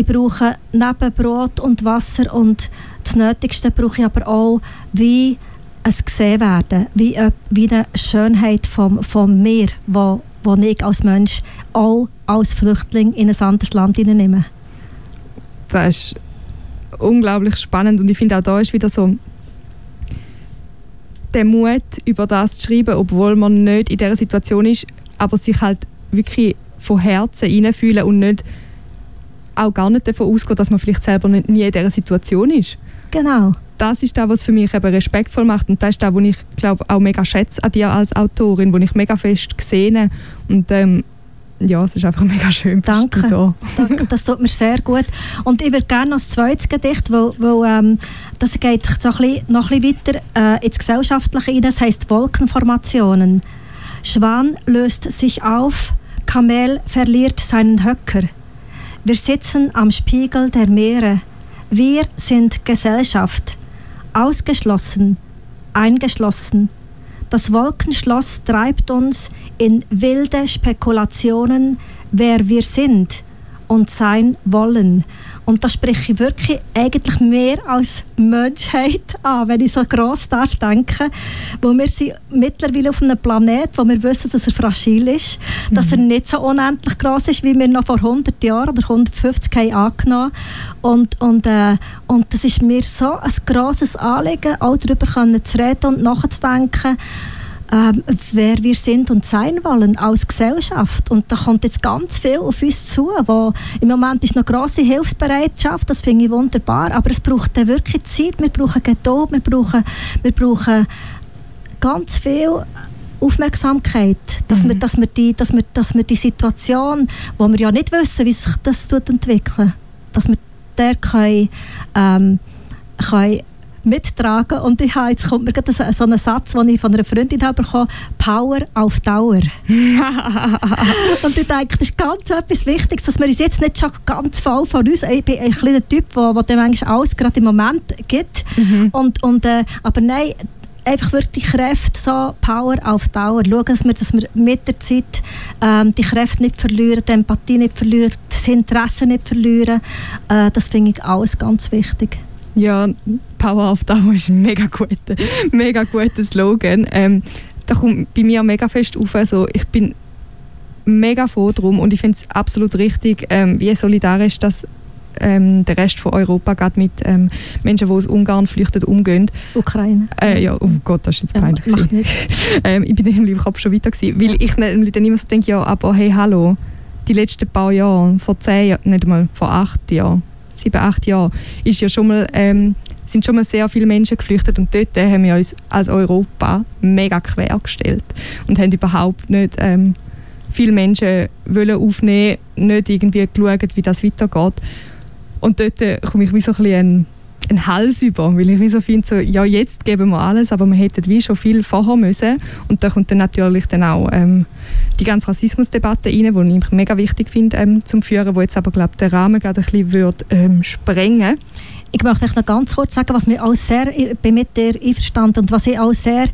ich brauche neben Brot und Wasser und das Nötigste brauche ich aber auch wie ein gesehen werden, wie, wie eine Schönheit von, von mir, wo, wo ich als Mensch auch als Flüchtling in ein anderes Land nehme. Das ist unglaublich spannend und ich finde auch da ist wieder so den Mut, über das zu schreiben, obwohl man nicht in dieser Situation ist, aber sich halt wirklich von Herzen hineinfühlen und nicht auch gar nicht davon ausgehen, dass man vielleicht selber nicht, nie in dieser Situation ist. Genau. Das ist das, was für mich eben respektvoll macht und das ist das, was ich glaube auch mega schätze an dir als Autorin, wo ich mega fest gesehen und ähm, ja, es ist einfach mega schön. Danke. Da. Danke, das tut mir sehr gut. Und ich würde gerne noch das zweite Gedicht, weil, weil ähm, das geht so ein bisschen, noch ein bisschen weiter äh, ins Gesellschaftliche rein. Das heisst Wolkenformationen. Schwan löst sich auf, Kamel verliert seinen Höcker. Wir sitzen am Spiegel der Meere. Wir sind Gesellschaft. Ausgeschlossen, eingeschlossen. Das Wolkenschloss treibt uns in wilde Spekulationen, wer wir sind und sein wollen. Und da spreche ich wirklich eigentlich mehr als Menschheit an, wenn ich so gross darf denken. Wo wir sind mittlerweile auf einem Planet, wo wir wissen, dass er fragil ist, mhm. dass er nicht so unendlich groß ist, wie wir noch vor 100 Jahren oder 150 haben angenommen und, und, äh, und das ist mir so ein grosses Anliegen, auch darüber zu reden und nachzudenken, ähm, wer wir sind und sein wollen als Gesellschaft. Und da kommt jetzt ganz viel auf uns zu, wo im Moment ist noch große Hilfsbereitschaft, das finde ich wunderbar, aber es braucht dann wirklich Zeit, wir brauchen Geduld, wir brauchen, wir brauchen ganz viel Aufmerksamkeit, dass, mhm. wir, dass, wir die, dass, wir, dass wir die Situation, wo wir ja nicht wissen, wie sich das entwickelt, dass wir der können, ähm, können mittragen. Und ich habe, jetzt kommt mir gerade so, ein Satz, den ich von einer Freundin habe bekommen Power auf Dauer. und ich denke, das ist ganz etwas Wichtiges, dass wir uns jetzt nicht schon ganz voll von uns, ich bin ein kleiner Typ, der, der manchmal alles gerade im Moment gibt. Mhm. Und, und, äh, aber nein, einfach wirklich die Kräfte so Power auf Dauer. Schauen, dass wir, dass wir mit der Zeit ähm, die Kräfte nicht verlieren, die Empathie nicht verlieren, das Interesse nicht verlieren. Äh, das finde ich alles ganz wichtig. Ja, Power auf Dauer ist ein mega guter, mega guter Slogan. Ähm, da kommt bei mir mega fest auf. Also ich bin mega froh drum und ich finde es absolut richtig, ähm, wie solidarisch dass ähm, der Rest von Europa gerade mit ähm, Menschen, die aus Ungarn flüchten, umgehen. Ukraine. Äh, ja, oh Gott, das ist jetzt peinlich. Ja, macht nicht. ähm, ich bin nämlich im Kopf schon weiter gewesen, weil ich nämlich dann immer so denke, ja, aber hey, hallo, die letzten paar Jahre, vor zehn Jahren, nicht mal vor acht Jahren, sieben, acht Jahren, ist ja schon mal, ähm, sind schon mal sehr viele Menschen geflüchtet und dort haben wir uns als Europa mega quergestellt und haben überhaupt nicht ähm, viele Menschen wollen aufnehmen, nicht irgendwie geschaut, wie das weitergeht. Und dort äh, komme ich wie so ein bisschen einen Hals über, weil ich so finde, so, ja jetzt geben wir alles, aber wir hätten wie schon viel vorher müssen. Und da kommt dann natürlich dann auch ähm, die ganze Rassismusdebatte rein, die ich mega wichtig finde ähm, zum Führen, wo jetzt aber glaube der Rahmen gerade ein bisschen wird, ähm, sprengen ich möchte noch ganz kurz sagen, was mir auch sehr, ich bin mit dir einverstanden und was ich auch sehr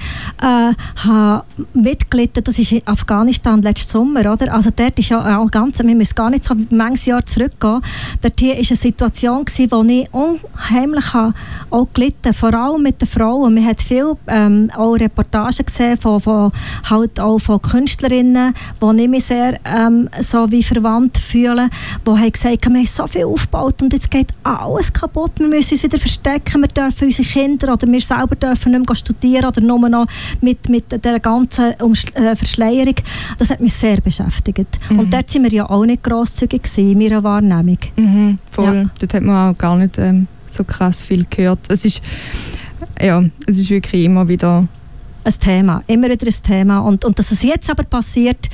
äh, habe mitgelitten, das ist in Afghanistan letzten Sommer, oder? Also dort ist ja all ganz, wir müssen gar nicht so manches Jahr zurückgehen, dort hier ist eine Situation gewesen, wo ich unheimlich habe auch gelitten, vor allem mit den Frauen. Man hat viel ähm, auch Reportagen gesehen von, von, halt auch von Künstlerinnen, die ich mich sehr ähm, so wie verwandt fühle, die haben gesagt, wir haben so viel aufgebaut und jetzt geht alles kaputt wir müssen uns wieder verstecken, wir dürfen unsere Kinder oder wir selber dürfen nicht mehr studieren oder nur noch mit, mit der ganzen äh, Verschleierung. Das hat mich sehr beschäftigt. Mhm. Und dort sind wir ja auch nicht grosszügig in meiner Wahrnehmung. Mhm, voll. Ja. Dort hat man auch gar nicht ähm, so krass viel gehört. Es ist, ja, es ist wirklich immer wieder ein Thema, immer wieder ein Thema. Und, und dass es jetzt aber passiert,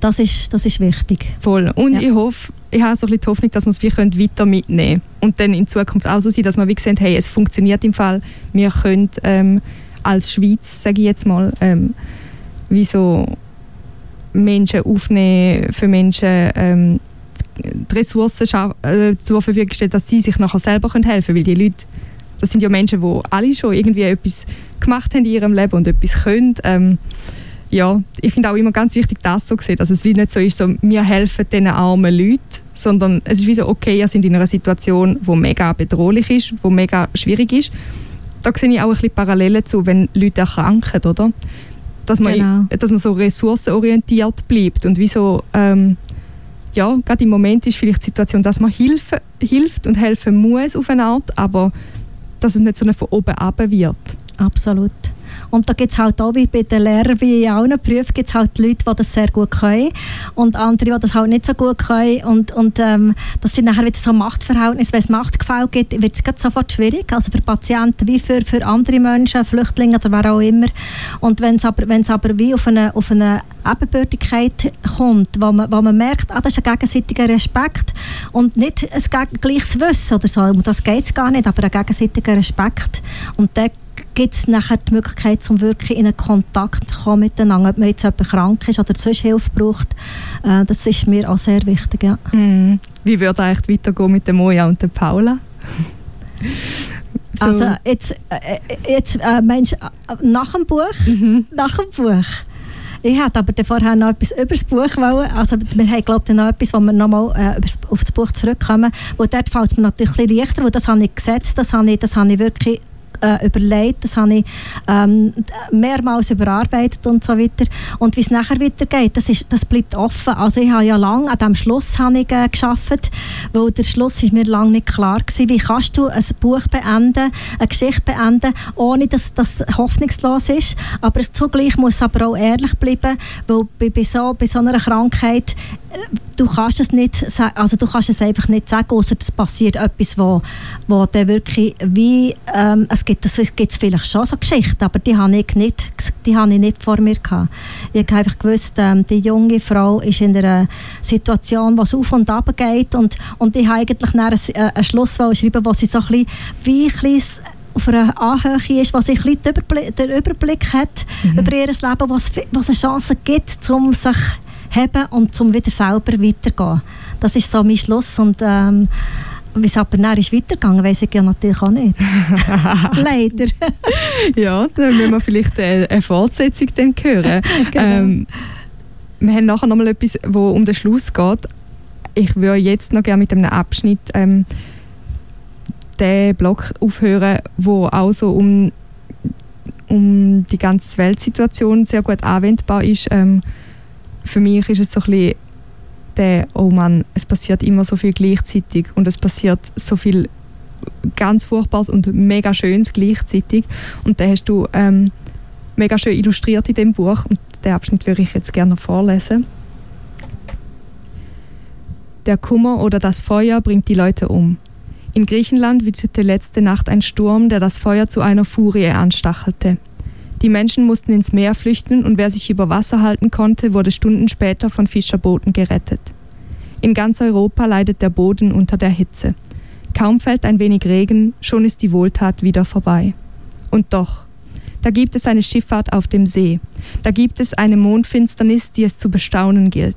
das ist, das ist wichtig. Voll. Und ja. ich hoffe, ich habe so die Hoffnung, dass wir es weiter mitnehmen und dann in Zukunft auch so sein, dass wir wie sehen, hey, es funktioniert im Fall, wir können ähm, als Schweiz, sage ich jetzt mal, ähm, wie so Menschen aufnehmen, für Menschen ähm, die Ressourcen äh, zur Verfügung stellen, dass sie sich nachher selber helfen können, weil die Leute, das sind ja Menschen, die alle schon irgendwie etwas gemacht haben in ihrem Leben und etwas können. Ähm, ja, ich finde auch immer ganz wichtig, das so sehen, dass es wie nicht so ist, so, wir helfen diesen armen Leuten, sondern es ist wie so, okay, ihr seid in einer Situation, die mega bedrohlich ist, die mega schwierig ist. Da sehe ich auch ein bisschen Parallelen zu, wenn Leute erkranken, oder? Dass man, genau. dass man so ressourcenorientiert bleibt und wie so, ähm, ja, gerade im Moment ist vielleicht die Situation, dass man Hilfe, hilft und helfen muss auf eine Art, aber dass es nicht so eine von oben ab wird. Absolut. Und da gibt es halt auch, wie bei den Lehrern, wie in allen Berufen, gibt es halt Leute, die das sehr gut können und andere, die das halt nicht so gut können. Und, und ähm, das sind nachher wieder so Machtverhältnisse. Wenn es Machtgefälle gibt, wird es sofort schwierig, also für Patienten wie für, für andere Menschen, Flüchtlinge oder wer auch immer. Und wenn es aber, aber wie auf eine, auf eine Ebenbürtigkeit kommt, wo man, wo man merkt, ah, das ist ein gegenseitiger Respekt und nicht ein gleiches Wissen oder so, um das geht es gar nicht, aber ein gegenseitiger Respekt. Und der gibt es nachher die Möglichkeit, um wirklich in einen Kontakt zu kommen miteinander, ob man jetzt jemand krank ist oder sonst Hilfe braucht. Äh, das ist mir auch sehr wichtig. Ja. Mm. Wie würde eigentlich weitergehen mit der Moja und der Paula? so. Also jetzt, äh, jetzt äh, meinst nach dem Buch? Mhm. Nach dem Buch? Ich hätte aber vorher noch etwas über das Buch wollen. Also wir haben, glaube ich, noch etwas, wo wir nochmal äh, auf das Buch zurückkommen. Wo dort fällt es mir natürlich ein bisschen leichter, weil das habe ich gesetzt, das habe ich, das habe ich wirklich äh, überlegt, das habe ich ähm, mehrmals überarbeitet und so weiter. Und wie es nachher weitergeht, das, ist, das bleibt offen. Also ich habe ja lange an diesem Schluss habe ich, äh, gearbeitet, weil der Schluss ist mir lange nicht klar gewesen. Wie kannst du ein Buch beenden, eine Geschichte beenden, ohne dass das hoffnungslos ist, aber zugleich muss aber auch ehrlich bleiben, weil bei, bei, so, bei so einer Krankheit du kannst es nicht also du kannst es einfach nicht sagen, außer es passiert etwas, wo, wo dann wirklich wie, ähm, es gibt es gibt vielleicht schon so Geschichten, aber die habe ich nicht, die habe ich nicht vor mir gehabt. Ich habe einfach gewusst, ähm, die junge Frau ist in einer Situation, wo es auf und ab geht und, und ich habe eigentlich einen, äh, einen Schluss schreiben, wo sie so ein bisschen, wie ein bisschen auf einer Anhöhe ist, was ein bisschen den Überblick, den Überblick hat mhm. über ihr Leben, was, was eine Chance gibt, um sich haben und zum wieder selber weitergehen. Das ist so mein Schluss und ähm, wie es aber nachher ist weitergegangen, weiß ich ja natürlich auch nicht. Leider. ja, dann müssen wir vielleicht eine Fortsetzung dann hören. genau. ähm, wir haben nachher noch mal etwas, wo um den Schluss geht. Ich würde jetzt noch gerne mit einem Abschnitt ähm, den Blog aufhören, wo auch so um, um die ganze Weltsituation sehr gut anwendbar ist. Ähm, für mich ist es so ein bisschen der, oh Mann, es passiert immer so viel gleichzeitig und es passiert so viel ganz Furchtbares und mega Schönes gleichzeitig. Und den hast du ähm, mega schön illustriert in dem Buch und den Abschnitt würde ich jetzt gerne vorlesen. Der Kummer oder das Feuer bringt die Leute um. In Griechenland wütete letzte Nacht ein Sturm, der das Feuer zu einer Furie anstachelte. Die Menschen mussten ins Meer flüchten und wer sich über Wasser halten konnte, wurde Stunden später von Fischerbooten gerettet. In ganz Europa leidet der Boden unter der Hitze. Kaum fällt ein wenig Regen, schon ist die Wohltat wieder vorbei. Und doch, da gibt es eine Schifffahrt auf dem See. Da gibt es eine Mondfinsternis, die es zu bestaunen gilt.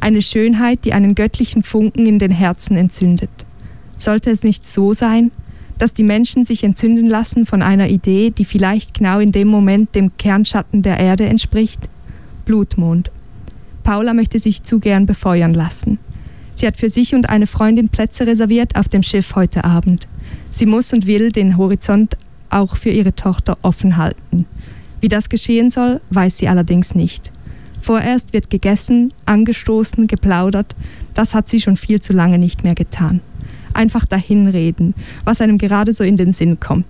Eine Schönheit, die einen göttlichen Funken in den Herzen entzündet. Sollte es nicht so sein, dass die Menschen sich entzünden lassen von einer Idee, die vielleicht genau in dem Moment dem Kernschatten der Erde entspricht? Blutmond. Paula möchte sich zu gern befeuern lassen. Sie hat für sich und eine Freundin Plätze reserviert auf dem Schiff heute Abend. Sie muss und will den Horizont auch für ihre Tochter offen halten. Wie das geschehen soll, weiß sie allerdings nicht. Vorerst wird gegessen, angestoßen, geplaudert, das hat sie schon viel zu lange nicht mehr getan einfach dahinreden, was einem gerade so in den Sinn kommt.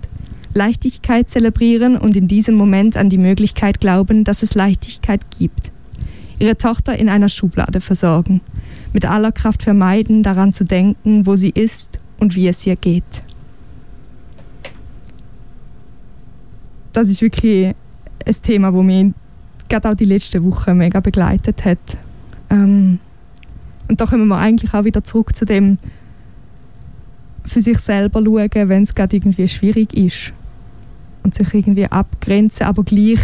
Leichtigkeit zelebrieren und in diesem Moment an die Möglichkeit glauben, dass es Leichtigkeit gibt. Ihre Tochter in einer Schublade versorgen. Mit aller Kraft vermeiden, daran zu denken, wo sie ist und wie es ihr geht. Das ist wirklich ein Thema, das mich gerade auch die letzten Wochen mega begleitet hat. Ähm, und da kommen wir eigentlich auch wieder zurück zu dem, für sich selber schauen, wenn es gerade irgendwie schwierig ist. Und sich irgendwie abgrenzen, aber gleich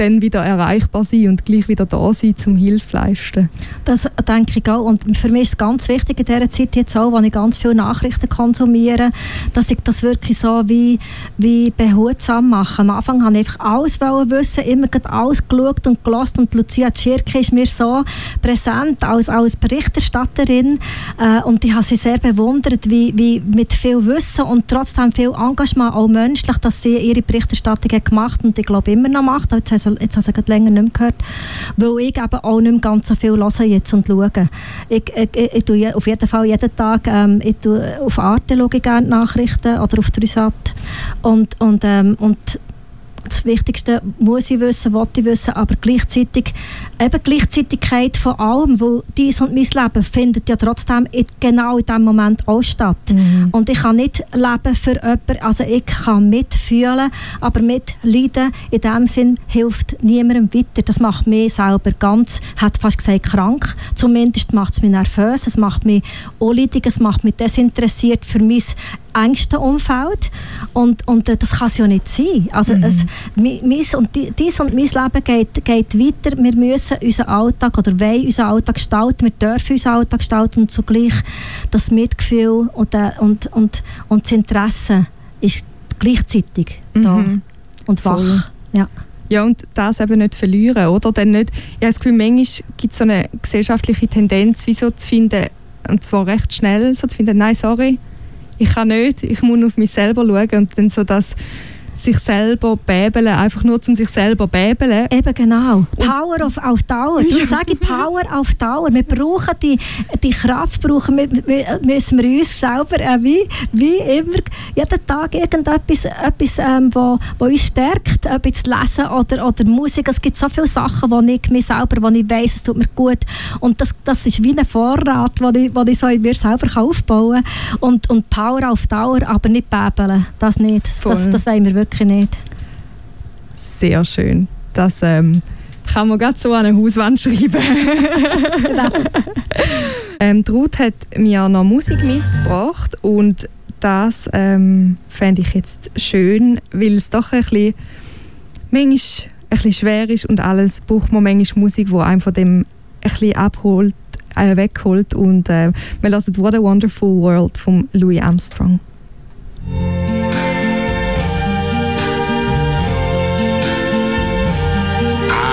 dann wieder erreichbar sein und gleich wieder da sein, zum Hilfe leisten. Das denke ich auch. Und für mich ist es ganz wichtig in dieser Zeit jetzt auch, wenn ich ganz viele Nachrichten konsumiere, dass ich das wirklich so wie, wie behutsam mache. Am Anfang habe ich einfach alles wissen, immer alles geschaut und gelassen und Lucia Tschirke ist mir so präsent als, als Berichterstatterin äh, und ich habe sie sehr bewundert, wie, wie mit viel Wissen und trotzdem viel Engagement, auch menschlich, dass sie ihre Berichterstattung hat gemacht und ich glaube immer noch macht. Jetzt jetzt habe ich es länger nicht mehr gehört, weil ich eben auch nicht mehr ganz so viel höre jetzt und schaue. Ich, ich, ich, ich tue auf jeden Fall jeden Tag, ähm, ich tue auf Arte schaue ich gerne Nachrichten oder auf Trüsat und, und, ähm, und das Wichtigste muss ich wissen, wollte ich wissen, aber gleichzeitig eben Gleichzeitigkeit von allem, weil dies und mein Leben findet ja trotzdem in, genau in diesem Moment auch statt. Mhm. Und ich kann nicht leben für jemanden, also ich kann mitfühlen, aber mitleiden in dem Sinn hilft niemandem weiter. Das macht mich selber ganz, hat fast gesagt, krank. Zumindest macht es mich nervös, es macht mich unleidig, es macht mich desinteressiert für mein engsten Umfeld und, und äh, das kann es ja nicht sein. Also mhm. es, mis und dies und mein Leben geht, geht weiter. Wir müssen unseren Alltag oder wollen unseren Alltag gestalten, wir dürfen unseren Alltag gestalten und zugleich das Mitgefühl und, äh, und, und, und das Interesse ist gleichzeitig mhm. da und wach. Voll. Ja. Ja, und das eben nicht verlieren, oder? Dann nicht, ich habe das Gefühl, manchmal gibt es so eine gesellschaftliche Tendenz, wie so zu finden, und zwar recht schnell, so zu finden, nein, sorry, ich kann nicht, ich muss auf mich selber schauen. Und dann so das sich selber bäbeln, einfach nur um sich selber bäbeln. Eben genau. Power auf, auf Dauer. Du sage Power auf Dauer. Wir brauchen die, die Kraft, brauchen wir, müssen wir uns selber äh, wie, wie immer jeden Tag irgendetwas, etwas, ähm, wo, wo uns stärkt, ob jetzt Lesen oder, oder Musik. Es gibt so viele Sachen, wo ich mir selber, wo ich weiss, es tut mir gut. Und das, das ist wie ein Vorrat, den ich, wo ich so in mir selber aufbauen kann. Und, und Power auf Dauer, aber nicht bäbeln. Das nicht. Das, das wollen wir wirklich wirklich nicht. Sehr schön. Das ähm, kann man gerade so an eine Hauswand schreiben. genau. ähm, Ruth hat mir noch Musik mitgebracht und das ähm, fände ich jetzt schön, weil es doch ein bisschen, manchmal ein bisschen schwer ist und alles braucht man manchmal Musik, die einem von dem ein bisschen abholt, äh, wegholt und äh, wir lassen What a Wonderful World von Louis Armstrong.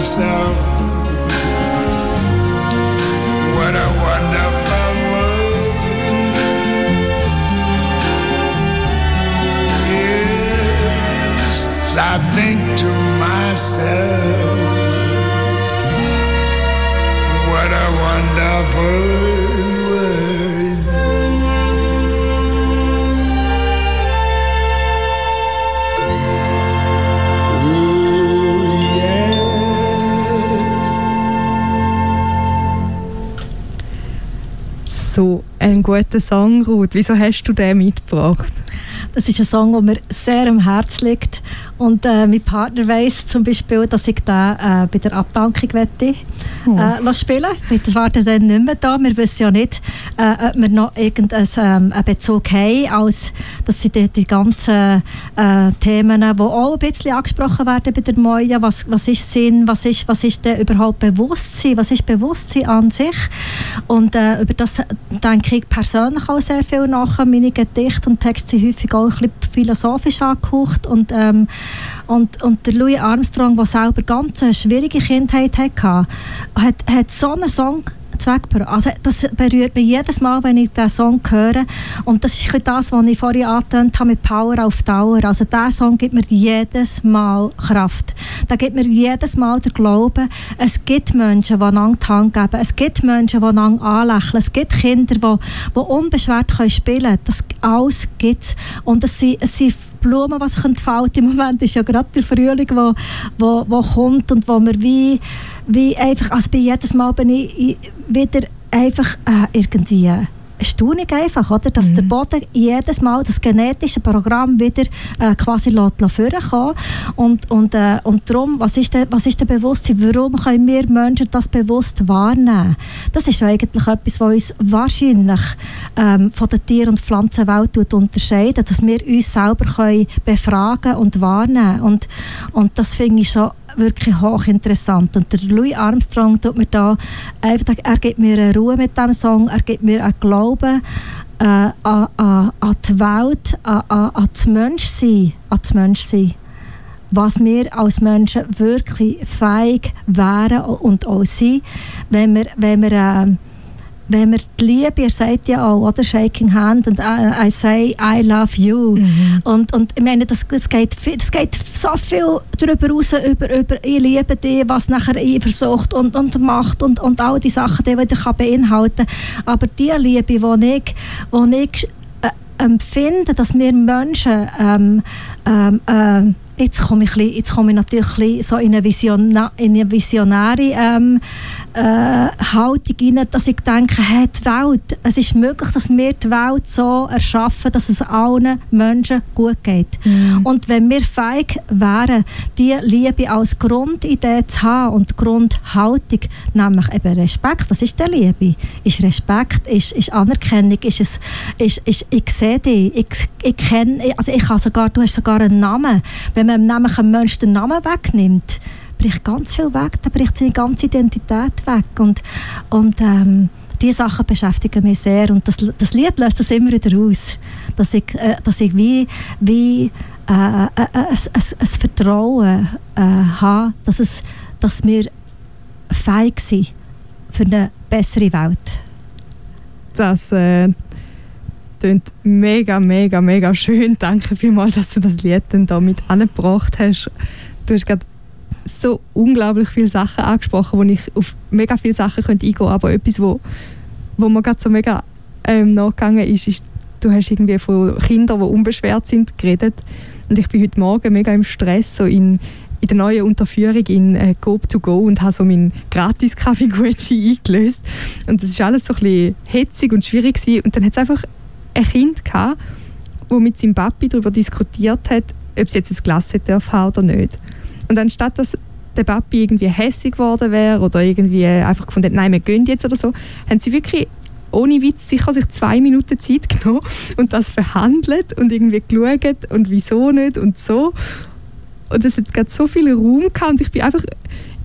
myself, guter Song, Ruth. Wieso hast du den mitgebracht? Das ist ein Song, der mir sehr am Herzen liegt. Und äh, mein Partner weiss zum Beispiel, dass ich den äh, bei der Abdankung wette, oh. äh, spielen Das war dann nicht mehr da. Wir wissen ja nicht, äh, ob wir noch irgendeinen ähm, Bezug haben, als dass sie die, die ganzen äh, Themen, die auch ein bisschen angesprochen werden bei der Moja, was, was ist Sinn, was ist, was ist denn überhaupt Bewusstsein, was ist Bewusstsein an sich. Und äh, über das denke ich persönlich auch sehr viel nach. Meine Gedichte und Texte sind häufig auch ein bisschen philosophisch angehaucht und, ähm, und, und der Louis Armstrong, der selber ganz eine schwierige Kindheit hatte, hat, hat so einen Song Herzweg Also das berührt mich jedes Mal, wenn ich diesen Song höre. Und das ist das, was ich vorhin angetönt habe mit Power auf Dauer. Also dieser Song gibt mir jedes Mal Kraft. Da gibt mir jedes Mal der Glauben, es gibt Menschen, die einander die Hand geben. Es gibt Menschen, die einander anlächeln. Es gibt Kinder, die, die unbeschwert spielen können. Das alles gibt es. Und es sind, es sind Blumen, die sich entfalten. Im Moment ist ja gerade der Frühling, wo, wo, wo kommt und wo wir wie, wie einfach, also bei jedes Mal bin ich wieder einfach äh, irgendwie äh, erstaunlich einfach, oder? dass mhm. der Boden jedes Mal das genetische Programm wieder äh, quasi vorkommen und, und, äh, und darum, was ist, denn, was ist denn Bewusstsein? Warum können wir Menschen das bewusst wahrnehmen? Das ist eigentlich etwas, was uns wahrscheinlich ähm, von der Tier- und Pflanzenwelt unterscheidet, dass wir uns selber können befragen und wahrnehmen und, und das finde ich schon wirklich hochinteressant. Und der Louis Armstrong tut mir da einfach, er gibt mir eine Ruhe mit diesem Song, er gibt mir einen Glauben äh, an, an, die Welt, an, an, an das Menschsein, an das Menschsein was wir als Menschen wirklich fähig wären und auch sind, wenn wir, wenn wir äh, wenn wir die Liebe, ihr sagt ja auch, oder? Shaking Hand und I, I say I love you. Mhm. Und, und ich meine, das, das, geht, das geht so viel darüber raus, über, über ich liebe dich, was nachher ich versucht und, und macht und, und all die Sachen, die ich beinhalten kann. Aber die Liebe, die ich, die ich äh, empfinde, dass wir Menschen ähm, ähm, äh, jetzt komme ich, jetzt komme ich natürlich so in eine, Vision, in eine visionäre ähm, äh, Haltung rein, dass ich denke, hey, die Welt, es ist möglich, dass wir die Welt so erschaffen, dass es allen Menschen gut geht. Mhm. Und wenn wir feig wären, die Liebe als Grundidee zu haben und Grundhaltung, nämlich eben Respekt, was ist denn Liebe? Ist Respekt, ist, ist Anerkennung, ist es, ist, ist, ich sehe dich, ich, ich kenne, also ich habe sogar, du hast sogar einen Namen. Wenn man nämlich einem Menschen den Namen wegnimmt, bricht ganz viel weg, dann bricht seine ganze Identität weg. Und, und ähm, diese Sachen beschäftigen mich sehr. Und das, das Lied löst das immer wieder aus. Dass ich, äh, dass ich wie, wie äh, äh, äh ein, Vertrauen äh, habe, dass, es, dass wir fähig sind für eine bessere Welt. Das klingt mega, mega, mega schön. Danke vielmals, dass du das Lied dann da mit angebracht hast. Du hast gerade so unglaublich viele Sachen angesprochen, wo ich auf mega viele Sachen könnte eingehen könnte. Aber etwas, wo, wo mir gerade so mega ähm, nachgegangen ist, ist, du hast irgendwie von Kindern, die unbeschwert sind, geredet. Und ich bin heute Morgen mega im Stress, so in, in der neuen Unterführung in äh, Coop to Go und habe so meinen gratis Kaffee Gucci eingelöst. Und das ist alles so ein bisschen hetzig und schwierig gewesen. Und dann hat es einfach ein Kind gehabt, das mit seinem Papi darüber diskutiert hat, ob es jetzt ein Glas darf oder nicht. Und anstatt dass der Papi irgendwie hässig geworden wäre oder irgendwie einfach gefunden hat, nein, wir gehen jetzt oder so, haben sie wirklich ohne Witz sicher sich zwei Minuten Zeit genommen und das verhandelt und irgendwie geschaut und wieso nicht und so. Und es hat gerade so viel Raum gehabt und ich bin einfach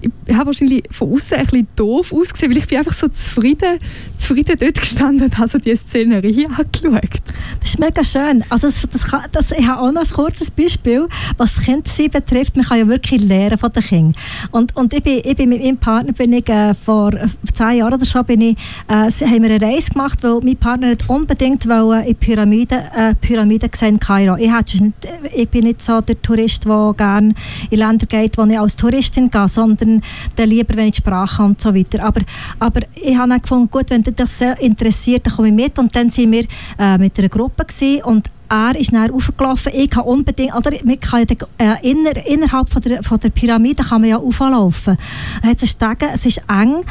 ich habe wahrscheinlich von außen ein bisschen doof ausgesehen, weil ich bin einfach so zufrieden, zufrieden dort gestanden und habe so die Szenerie angeschaut. Das ist mega schön. Also das, das, kann, das, ich habe auch noch ein kurzes Beispiel, was Kindsein betrifft. Man kann ja wirklich lernen von den Kindern. Und, und ich, bin, ich bin mit meinem Partner, bin ich, äh, vor zehn Jahren oder so, bin ich, äh, haben wir eine Reise gemacht, weil mein Partner hat unbedingt wollte in Pyramiden, äh, Pyramiden sehen in Kairo. Ich, nicht, ich bin nicht so der Tourist, der gerne in Länder geht, wo ich als Touristin gehe, sondern dann, lieber, wenn ich die Sprache und so weiter. Aber, aber ich habe dann gefunden, gut, wenn dich das sehr interessiert, dann komme ich mit. Und dann sind wir äh, mit einer Gruppe und er ist dann aufgelaufen. Ich kann unbedingt, oder man kann ja, äh, inner, innerhalb von der, von der Pyramide kann man ja auflaufen. Es hat Stegen, es ist eng.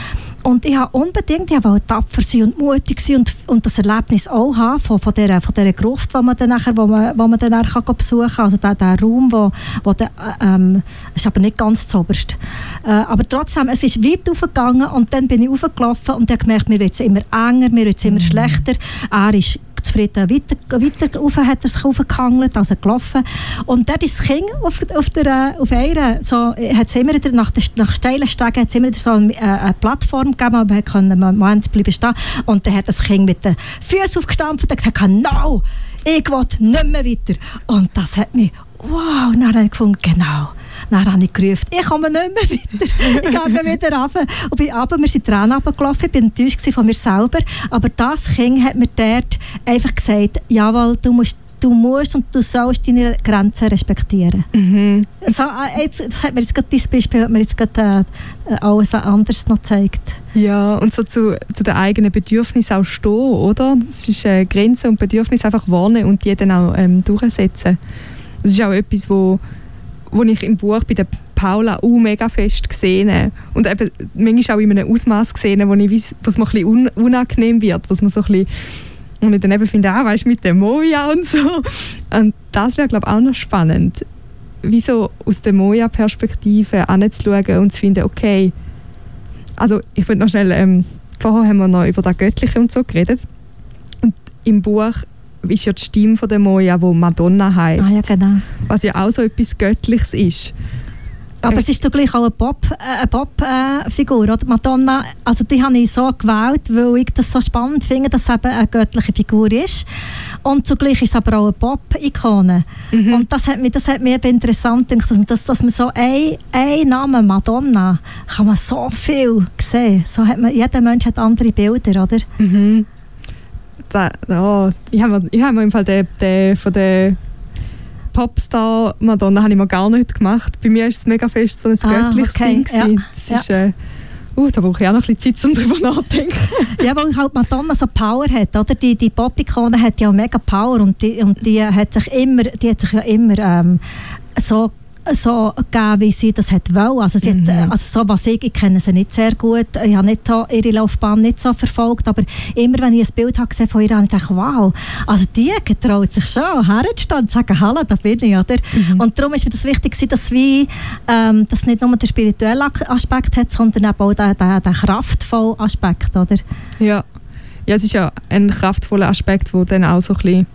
Und ich habe unbedingt, ich wollte tapfer sein und mutig sein und, und das Erlebnis auch haben von, von, dieser, von dieser Gruft, wo man dann nachher, wo man, wo man dann nachher kann besuchen kann. Also der, der Raum, wo, wo der, ähm, ist aber nicht ganz zoberst. Äh, aber trotzdem, es ist weit aufgegangen und dann bin ich aufgelaufen und habe gemerkt, mir wird es immer enger, mir wird es immer mhm. schlechter. Er ist zufrieden weiter, weiter rauf, hat er sich aufgehangelt, also gelaufen. Und dort ist das Kind auf, auf, der, auf einer, so, hat es immer wieder, nach, nach steilen Stegen hat es immer so eine, eine Plattform gegeben, aber wir konnten einen Moment bleiben stehen. Und dann hat das Kind mit den Füßen aufgestampft und gesagt, no, ich will nicht mehr weiter. Und das hat mich, wow, ich gefunden, genau, Dann habe ich gerufen, ich komme nicht mehr weiter. ich gehe wieder runter. Und bin runter, wir sind dran runtergelaufen, ich war enttäuscht von mir selber. Aber das Kind hat mir dort einfach gesagt, jawohl, du musst du musst und du sollst deine Grenzen respektieren. Mhm. So, äh, jetzt, das hat mir jetzt gerade dieses Beispiel hat mir jetzt gerade, äh, alles anderes noch gezeigt. Ja, und so zu, zu den eigenen Bedürfnissen auch stehen, oder? Es ist äh, Grenzen und Bedürfnisse einfach warnen und die dann auch ähm, durchsetzen. Das ist auch etwas, wo, wo ich im Buch bei der Paula auch mega fest gesehen habe. Und eben manchmal auch in einem Ausmaß gesehen, wo, ich, wo es mir ein unangenehm wird, was man so ein bisschen und ich dann eben finde, ah, weißt mit der Moja und so. Und das wäre, glaube ich, auch noch spannend. Wieso aus der Moja-Perspektive anzuschauen und zu finden, okay, also ich würde noch schnell, ähm, vorher haben wir noch über das Göttliche und so geredet. Und im Buch ist ja die Stimme von der Moja, wo Madonna heißt. Ah, ja, genau. Was ja auch so etwas Göttliches ist. Aber es ist doch gleich auch eine Pop-Figur, äh, oder? Madonna, also die habe ich so gewählt, weil ich das so spannend finde, dass es eben eine göttliche Figur ist. Und zugleich ist es aber auch eine Pop-Ikone. Mhm. Und das hat mich, das hat mich eben interessant gedacht, dass man, dass, dass man so ein, ein Name, Madonna, kann man so viel sehen. So hat man, jeder Mensch hat andere Bilder, oder? Mhm. Da, oh, ich habe hab mir im Fall den, den von der Popstar Madonna habe ich mir gar nicht gemacht. Bei mir ist es mega fest so ein ah, göttliches okay. Ding. Ja. Das ja. ist, äh, uh, da brauche ich auch noch ein bisschen Zeit, um darüber nachzudenken. ja, weil halt Madonna so Power hat, oder? Die, die Pop-Ikone hat ja mega Power und die, und die hat sich immer, die hat sich ja immer ähm, so so gegeben, wie sie das hat wollen. Also, sie mhm. hat, also so was ich, ich kenne sie nicht sehr gut, ich habe nicht so, ihre Laufbahn nicht so verfolgt, aber immer wenn ich ein Bild habe gesehen von ihr, habe ich gedacht, wow, also die getraut sich schon herzustehen und sagen, hallo, da bin ich, oder? Mhm. Und darum ist mir das wichtig, dass wie, ähm, dass nicht nur der spirituelle Aspekt hat, sondern eben auch der, der, der kraftvolle Aspekt, oder? Ja. ja, es ist ja ein kraftvoller Aspekt, der dann auch so ein bisschen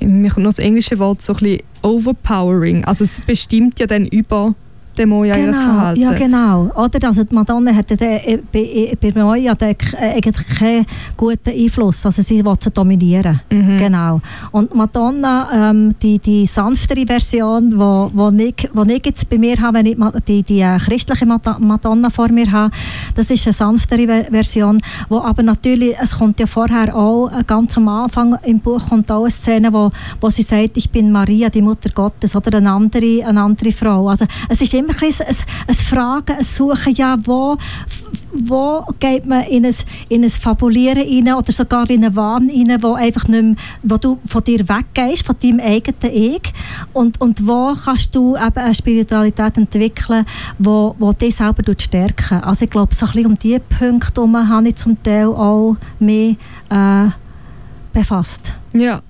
mir kommt noch das englische Wort so ein bisschen overpowering. Also es bestimmt ja dann über dem Moja genau, ihres Verhalten. Ja, genau. Oder? Also die Madonna hatte äh, bei, äh, bei Moja äh, eigentlich keinen guten Einfluss. Also sie wollte dominieren. Mhm. Genau. Und Madonna, ähm, die, die sanftere Version, die wo, wo ich, wo ich jetzt bei mir habe, wenn ich die, die christliche Madonna vor mir habe, das ist eine sanftere Version, wo aber natürlich, es kommt ja vorher auch, ganz am Anfang im Buch kommt auch eine Szene, wo, wo sie sagt, ich bin Maria, die Mutter Gottes, oder eine andere, eine andere Frau. Also es ist immer immer ein, ein, ein Fragen, ein Suchen, ja, wo, wo geht man in ein, in ein Fabulieren rein oder sogar in einen Wahn rein, wo, einfach nicht mehr, wo du von dir weggehst, von deinem eigenen Ich und, und wo kannst du eben eine Spiritualität entwickeln, wo, wo dich selber stärken Also ich glaube, so ein bisschen um diese Punkte herum habe ich zum Teil auch mehr äh, befasst. Ja.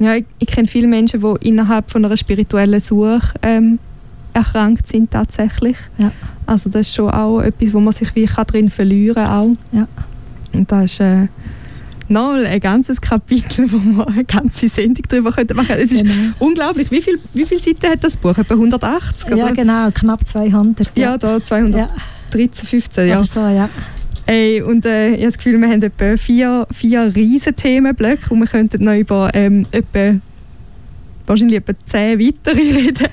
Ja, ich, ich kenne viele Menschen, die innerhalb von einer spirituellen Suche ähm, erkrankt sind tatsächlich. Ja. Also das ist schon auch etwas, wo man sich wie drin verlieren kann. Ja. Und das ist äh, noch ein ganzes Kapitel, wo man eine ganze Sendung darüber machen könnte. Es ist genau. unglaublich. Wie, viel, wie viele Seiten hat das Buch? Etwa 180? Ja, genau. Knapp 200. Ja, ja da 213, ja. 15, ja. Oder so, ja. Ey, und äh, ich habe das Gefühl, wir haben etwa vier, vier riesen Themenblöcke und wir könnten noch über ähm, etwa wahrscheinlich etwa zehn weitere reden.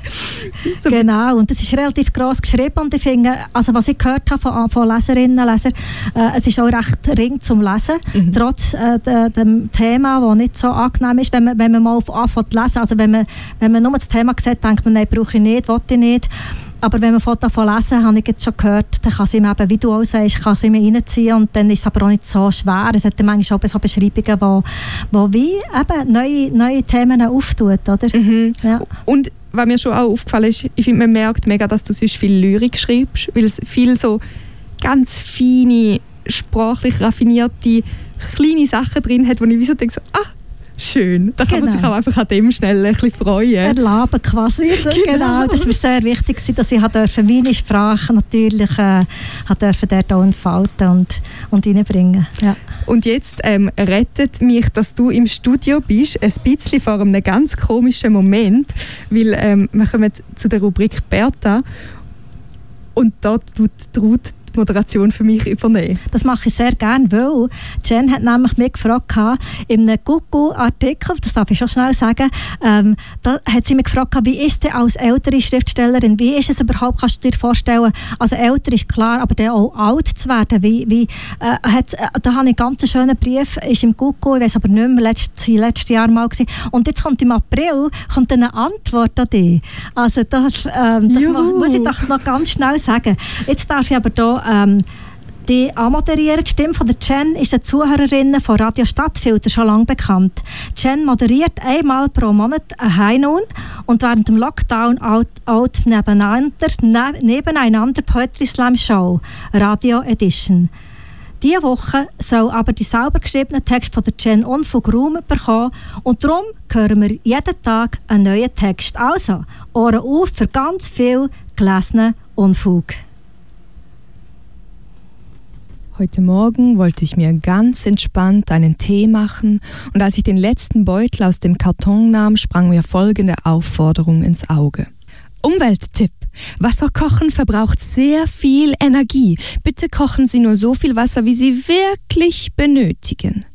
so. Genau, und das ist relativ gross geschrieben und ich finde, also was ich gehört habe von, von Leserinnen und Lesern, äh, es ist auch recht ring zum Lesen, mhm. trotz äh, de, dem Thema, das nicht so angenehm ist, wenn man, wenn man mal anfängt zu lesen, also wenn man, wenn man nur das Thema sieht, denkt man, nein, brauche ich nicht, will ich nicht. Aber wenn man davon lesen, habe ich jetzt schon gehört, dann kann sie mir eben, wie du auch sagst, kann sie mir reinziehen und dann ist es aber auch nicht so schwer. Es hat manchmal auch so Beschreibungen, wo, wo wie eben neue, neue Themen auftut, oder? Mhm. Ja. Und was mir schon auch aufgefallen ist, ich finde, man merkt mega, dass du sonst viel Lyrik schreibst, weil es viel so ganz feine, sprachlich raffinierte, kleine Sachen drin hat, wo ich wie so denke, so, ah, Schön. Da kann genau. man sich genau. auch einfach an dem schnell ein bisschen freuen. Erlaben quasi. genau. genau. Das war mir sehr wichtig, dass ich meine Sprache natürlich äh, durfte dort auch entfalten und, und reinbringen ja. Und jetzt ähm, rettet mich, dass du im Studio bist, ein bisschen vor einem ganz komischen Moment, weil ähm, wir kommen zu der Rubrik Bertha und dort tut Ruth die Moderation für mich übernehmen? Das mache ich sehr gerne, weil Jen hat nämlich mich gefragt, in einem Google-Artikel, das darf ich schon schnell sagen, ähm, da hat sie mich gefragt, wie ist denn als ältere Schriftstellerin, wie ist es überhaupt, kannst du dir vorstellen, also älter ist klar, aber dann auch alt zu werden, wie, wie äh, hat, äh, da habe ich einen ganz schönen Brief, ist im Google, ich weiß aber nicht mehr, letztes, letztes Jahr mal gewesen. und jetzt kommt im April kommt eine Antwort an dich. Also das, ähm, das muss ich doch noch ganz schnell sagen. Jetzt darf ich aber hier ähm, die anmoderieren. Die Stimme von der Jen ist den Zuhörerinnen von Radio Stadtfilter schon lange bekannt. Jen moderiert einmal pro Monat ein High Noon und während dem Lockdown out, nebeneinander, ne, nebeneinander Poetry Slam Show, Radio Edition. Diese Woche soll aber die sauber geschriebene Text von der Jen Unfug Raum bekommen und darum hören wir jeden Tag einen neuen Text. Also, Ohren auf für ganz viel gelesenen Unfug. Heute Morgen wollte ich mir ganz entspannt einen Tee machen und als ich den letzten Beutel aus dem Karton nahm, sprang mir folgende Aufforderung ins Auge. Umwelttipp. Wasser kochen verbraucht sehr viel Energie. Bitte kochen Sie nur so viel Wasser, wie Sie wirklich benötigen.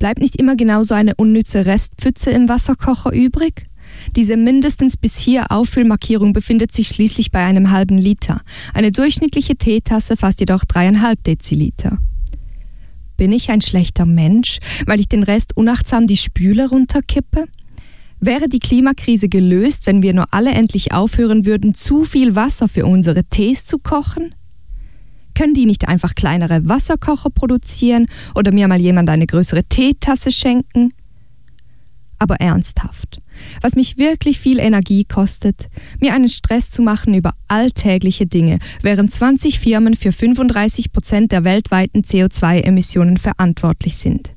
Bleibt nicht immer genauso eine unnütze Restpfütze im Wasserkocher übrig? Diese mindestens bis hier Auffüllmarkierung befindet sich schließlich bei einem halben Liter. Eine durchschnittliche Teetasse fasst jedoch dreieinhalb Deziliter. Bin ich ein schlechter Mensch, weil ich den Rest unachtsam die Spüle runterkippe? Wäre die Klimakrise gelöst, wenn wir nur alle endlich aufhören würden, zu viel Wasser für unsere Tees zu kochen? Können die nicht einfach kleinere Wasserkocher produzieren oder mir mal jemand eine größere Teetasse schenken? Aber ernsthaft, was mich wirklich viel Energie kostet, mir einen Stress zu machen über alltägliche Dinge, während 20 Firmen für 35 Prozent der weltweiten CO2-Emissionen verantwortlich sind.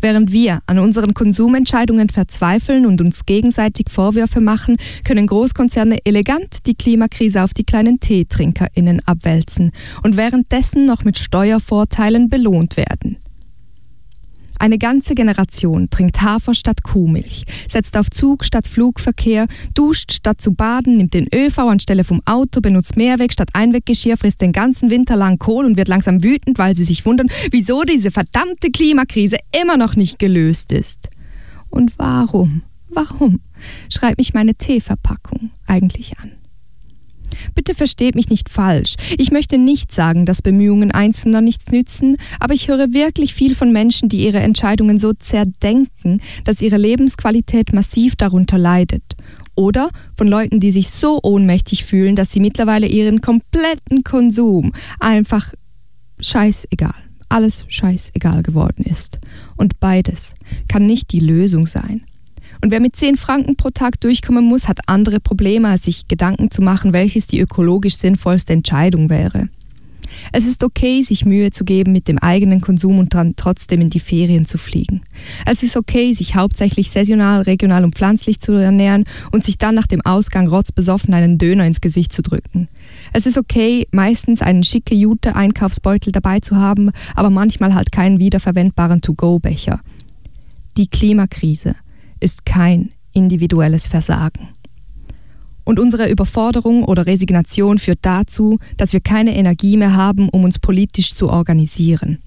Während wir an unseren Konsumentscheidungen verzweifeln und uns gegenseitig Vorwürfe machen, können Großkonzerne elegant die Klimakrise auf die kleinen TeetrinkerInnen abwälzen und währenddessen noch mit Steuervorteilen belohnt werden. Eine ganze Generation trinkt Hafer statt Kuhmilch, setzt auf Zug statt Flugverkehr, duscht statt zu baden, nimmt den ÖV anstelle vom Auto, benutzt Mehrweg statt Einweggeschirr, frisst den ganzen Winter lang Kohl und wird langsam wütend, weil sie sich wundern, wieso diese verdammte Klimakrise immer noch nicht gelöst ist. Und warum, warum schreibt mich meine Teeverpackung eigentlich an? Bitte versteht mich nicht falsch. Ich möchte nicht sagen, dass Bemühungen Einzelner nichts nützen, aber ich höre wirklich viel von Menschen, die ihre Entscheidungen so zerdenken, dass ihre Lebensqualität massiv darunter leidet. Oder von Leuten, die sich so ohnmächtig fühlen, dass sie mittlerweile ihren kompletten Konsum einfach scheißegal, alles scheißegal geworden ist. Und beides kann nicht die Lösung sein. Und wer mit 10 Franken pro Tag durchkommen muss, hat andere Probleme, als sich Gedanken zu machen, welches die ökologisch sinnvollste Entscheidung wäre. Es ist okay, sich Mühe zu geben mit dem eigenen Konsum und dann trotzdem in die Ferien zu fliegen. Es ist okay, sich hauptsächlich saisonal, regional und pflanzlich zu ernähren und sich dann nach dem Ausgang rotzbesoffen einen Döner ins Gesicht zu drücken. Es ist okay, meistens einen schicke Jute-Einkaufsbeutel dabei zu haben, aber manchmal halt keinen wiederverwendbaren To-Go-Becher. Die Klimakrise ist kein individuelles Versagen. Und unsere Überforderung oder Resignation führt dazu, dass wir keine Energie mehr haben, um uns politisch zu organisieren.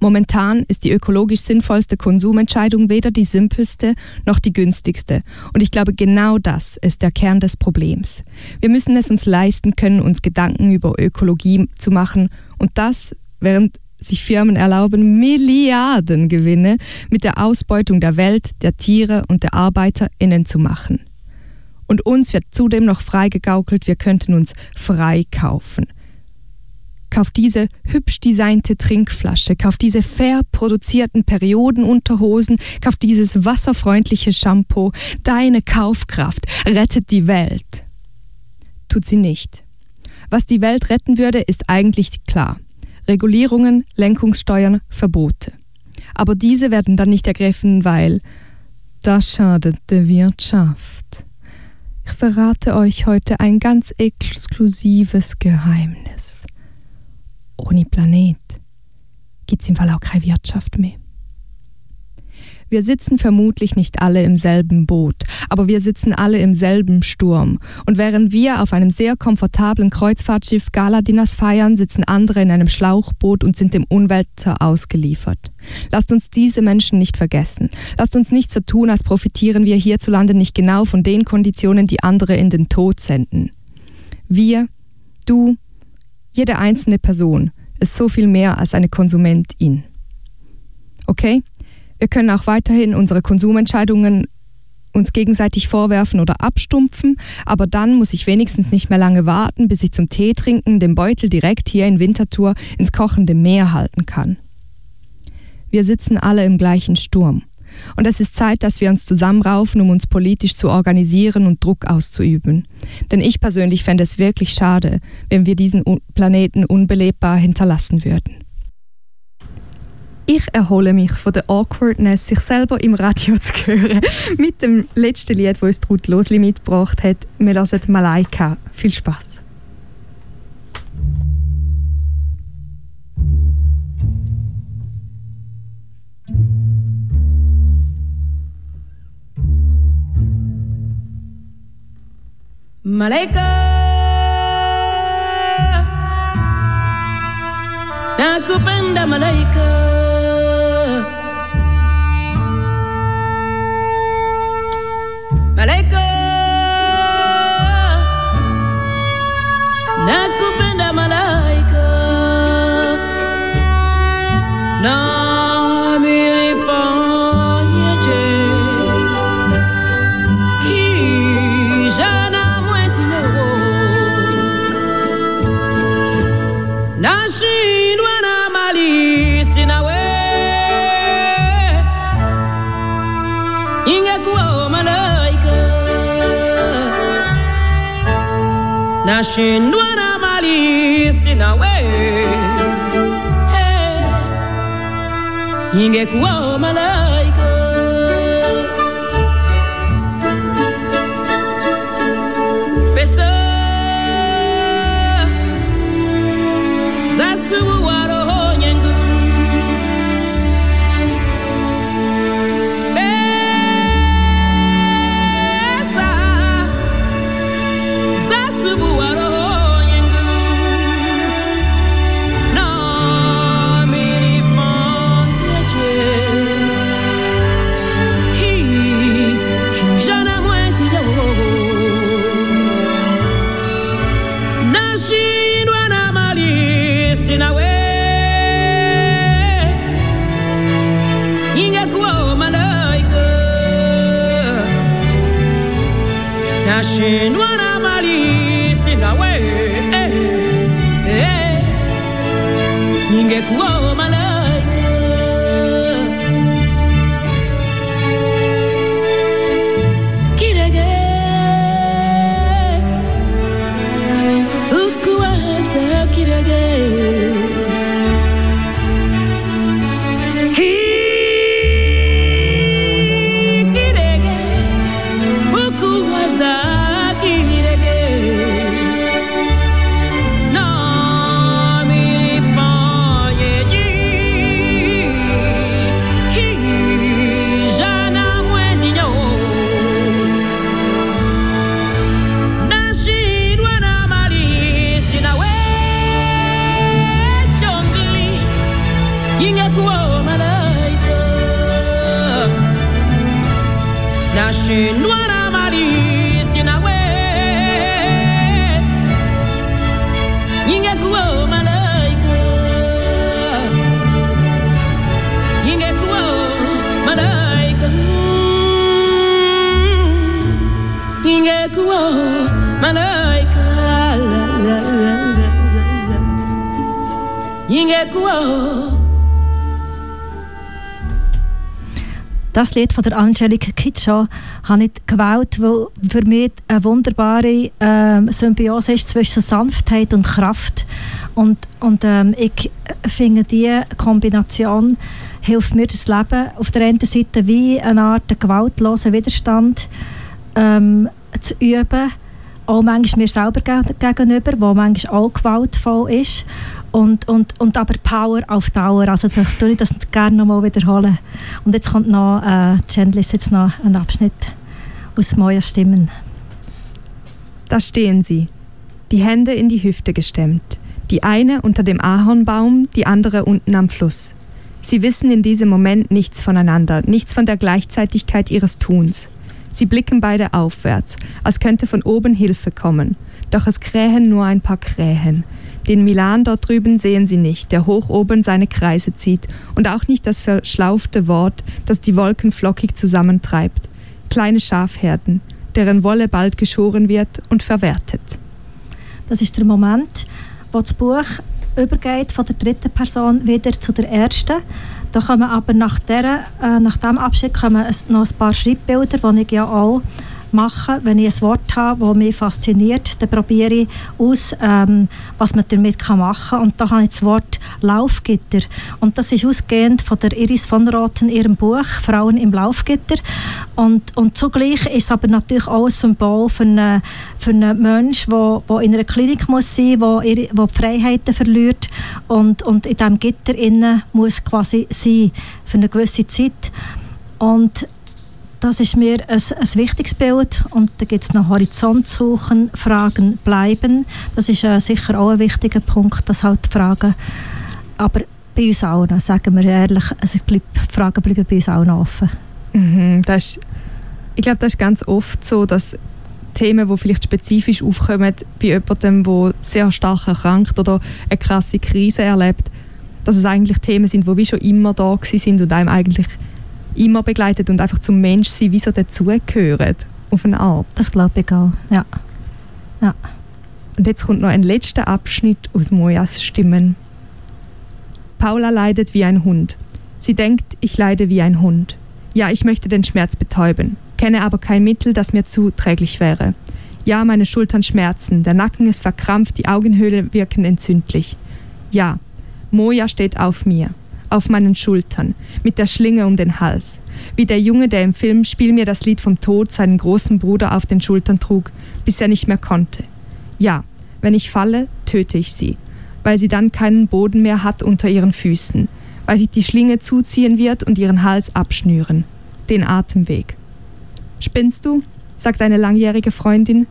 Momentan ist die ökologisch sinnvollste Konsumentscheidung weder die simpelste noch die günstigste. Und ich glaube, genau das ist der Kern des Problems. Wir müssen es uns leisten können, uns Gedanken über Ökologie zu machen und das, während sich Firmen erlauben, Milliardengewinne mit der Ausbeutung der Welt, der Tiere und der ArbeiterInnen zu machen. Und uns wird zudem noch freigegaukelt, wir könnten uns frei kaufen. Kauf diese hübsch designte Trinkflasche, kauf diese fair produzierten Periodenunterhosen, kauf dieses wasserfreundliche Shampoo. Deine Kaufkraft rettet die Welt. Tut sie nicht. Was die Welt retten würde, ist eigentlich klar. Regulierungen, Lenkungssteuern, Verbote. Aber diese werden dann nicht ergriffen, weil das schadet der Wirtschaft. Ich verrate euch heute ein ganz exklusives Geheimnis. Ohne Planet gibt es im Fall auch keine Wirtschaft mehr. Wir sitzen vermutlich nicht alle im selben Boot, aber wir sitzen alle im selben Sturm. Und während wir auf einem sehr komfortablen Kreuzfahrtschiff Galadinas feiern, sitzen andere in einem Schlauchboot und sind dem Unwetter ausgeliefert. Lasst uns diese Menschen nicht vergessen. Lasst uns nicht so tun, als profitieren wir hierzulande nicht genau von den Konditionen, die andere in den Tod senden. Wir, du, jede einzelne Person ist so viel mehr als eine Konsumentin. Okay? Wir können auch weiterhin unsere Konsumentscheidungen uns gegenseitig vorwerfen oder abstumpfen, aber dann muss ich wenigstens nicht mehr lange warten, bis ich zum Tee trinken den Beutel direkt hier in Winterthur ins kochende Meer halten kann. Wir sitzen alle im gleichen Sturm. Und es ist Zeit, dass wir uns zusammenraufen, um uns politisch zu organisieren und Druck auszuüben. Denn ich persönlich fände es wirklich schade, wenn wir diesen Planeten unbelebbar hinterlassen würden. Ich erhole mich von der Awkwardness, sich selber im Radio zu hören. Mit dem letzten Lied, das uns Ruth Losli mitgebracht hat. Wir hören Malaika. Viel Spaß. Malaika Nakupenda malaika malaika. Nakupenda malaika nashindwa na mali sinawe hey. ingekuwa chinwara mali sina we eh, eh, ningekuwa Das Lied von der Angelique Kitschow habe ich gewählt, weil für mich eine wunderbare ähm, Symbiose ist zwischen Sanftheit und Kraft. Und, und ähm, ich finde, diese Kombination hilft mir, das Leben. Auf der einen Seite wie eine Art gewaltlosen Widerstand ähm, zu üben auch manchmal mir selber gegenüber, wo manchmal auch gewaltvoll ist und, und, und aber Power auf Dauer, also da tue ich das gerne nochmal wiederholen. Und jetzt kommt noch, äh, Chandlis jetzt noch ein Abschnitt aus Moja Stimmen. Da stehen sie, die Hände in die Hüfte gestemmt, die eine unter dem Ahornbaum, die andere unten am Fluss. Sie wissen in diesem Moment nichts voneinander, nichts von der Gleichzeitigkeit ihres Tuns. Sie blicken beide aufwärts, als könnte von oben Hilfe kommen. Doch es krähen nur ein paar Krähen. Den Milan dort drüben sehen sie nicht, der hoch oben seine Kreise zieht, und auch nicht das verschlaufte Wort, das die Wolken flockig zusammentreibt. Kleine Schafherden, deren Wolle bald geschoren wird und verwertet. Das ist der Moment, wo das Buch übergeht von der dritten Person wieder zu der ersten. Da kommen aber nach, der, äh, nach dem Abschied kommen noch ein paar Schreibbilder, die ich ja auch mache. Wenn ich ein Wort habe, das mich fasziniert, dann probiere ich aus, ähm, was man damit machen kann. Und da habe ich das Wort Laufgitter. Und das ist ausgehend von der Iris von Roten, ihrem Buch «Frauen im Laufgitter». Und, und zugleich ist es aber natürlich auch ein Symbol für einen, für einen Menschen, der, der in einer Klinik muss sein muss, der, der die Freiheiten verliert und, und in diesem Gitter innen muss quasi sein für eine gewisse Zeit. Und das ist mir ein, ein wichtiges Bild. Und da gibt es noch Horizont suchen, Fragen bleiben. Das ist äh, sicher auch ein wichtiger Punkt, dass halt Fragen, aber bei uns noch, sagen wir ehrlich, also bleib, die Fragen bleiben bei uns noch offen. Mhm, das ist, ich glaube, das ist ganz oft so, dass Themen, die vielleicht spezifisch aufkommen bei jemandem, der sehr stark erkrankt oder eine krasse Krise erlebt, dass es eigentlich Themen sind, die wie schon immer da sind und einem eigentlich immer begleitet und einfach zum Menschsein wie so dazugehören. Auf eine Art. Das glaube ich auch, ja. ja. Und jetzt kommt noch ein letzter Abschnitt aus Mojas Stimmen. Paula leidet wie ein Hund. Sie denkt, ich leide wie ein Hund. Ja, ich möchte den Schmerz betäuben, kenne aber kein Mittel, das mir zuträglich wäre. Ja, meine Schultern schmerzen, der Nacken ist verkrampft, die Augenhöhlen wirken entzündlich. Ja, Moja steht auf mir auf meinen Schultern, mit der Schlinge um den Hals. Wie der Junge, der im Film Spiel mir das Lied vom Tod seinen großen Bruder auf den Schultern trug, bis er nicht mehr konnte. Ja, wenn ich falle, töte ich sie, weil sie dann keinen Boden mehr hat unter ihren Füßen, weil sich die Schlinge zuziehen wird und ihren Hals abschnüren. Den Atemweg. Spinnst du? sagt eine langjährige Freundin.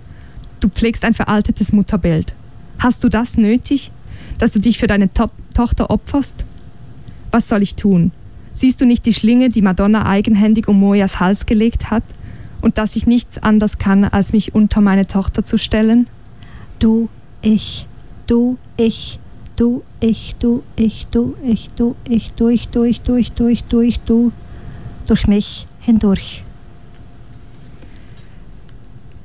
Du pflegst ein veraltetes Mutterbild. Hast du das nötig, dass du dich für deine to Tochter opferst? Was soll ich tun? Siehst du nicht die Schlinge, die Madonna eigenhändig um Mojas Hals gelegt hat? Und dass ich nichts anders kann, als mich unter meine Tochter zu stellen? Du, ich, du, ich, du, ich, du, ich, du, ich, du, ich, durch, durch, durch, durch, durch, du, durch mich hindurch.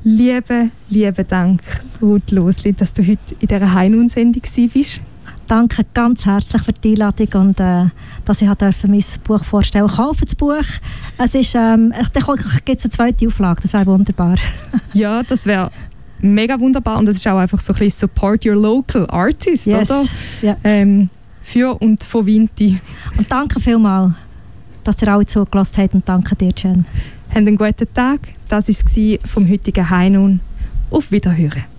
Liebe, liebe Dank, Ruth Losli, dass du heute in dieser Heinun-Sendung bist danke ganz herzlich für die Einladung und äh, dass ich durfte mein Buch vorstellen Kaufe das Buch. Es ist, ähm, dann gibt es eine zweite Auflage, das wäre wunderbar. ja, das wäre mega wunderbar und das ist auch einfach so ein bisschen Support your local artist, yes. oder? Ja. Ähm, für und von Vinti. Und danke vielmals, dass ihr alle zugelassen habt und danke dir, Jen. Habt einen guten Tag. Das war es vom heutigen Heinun. Auf Wiederhören.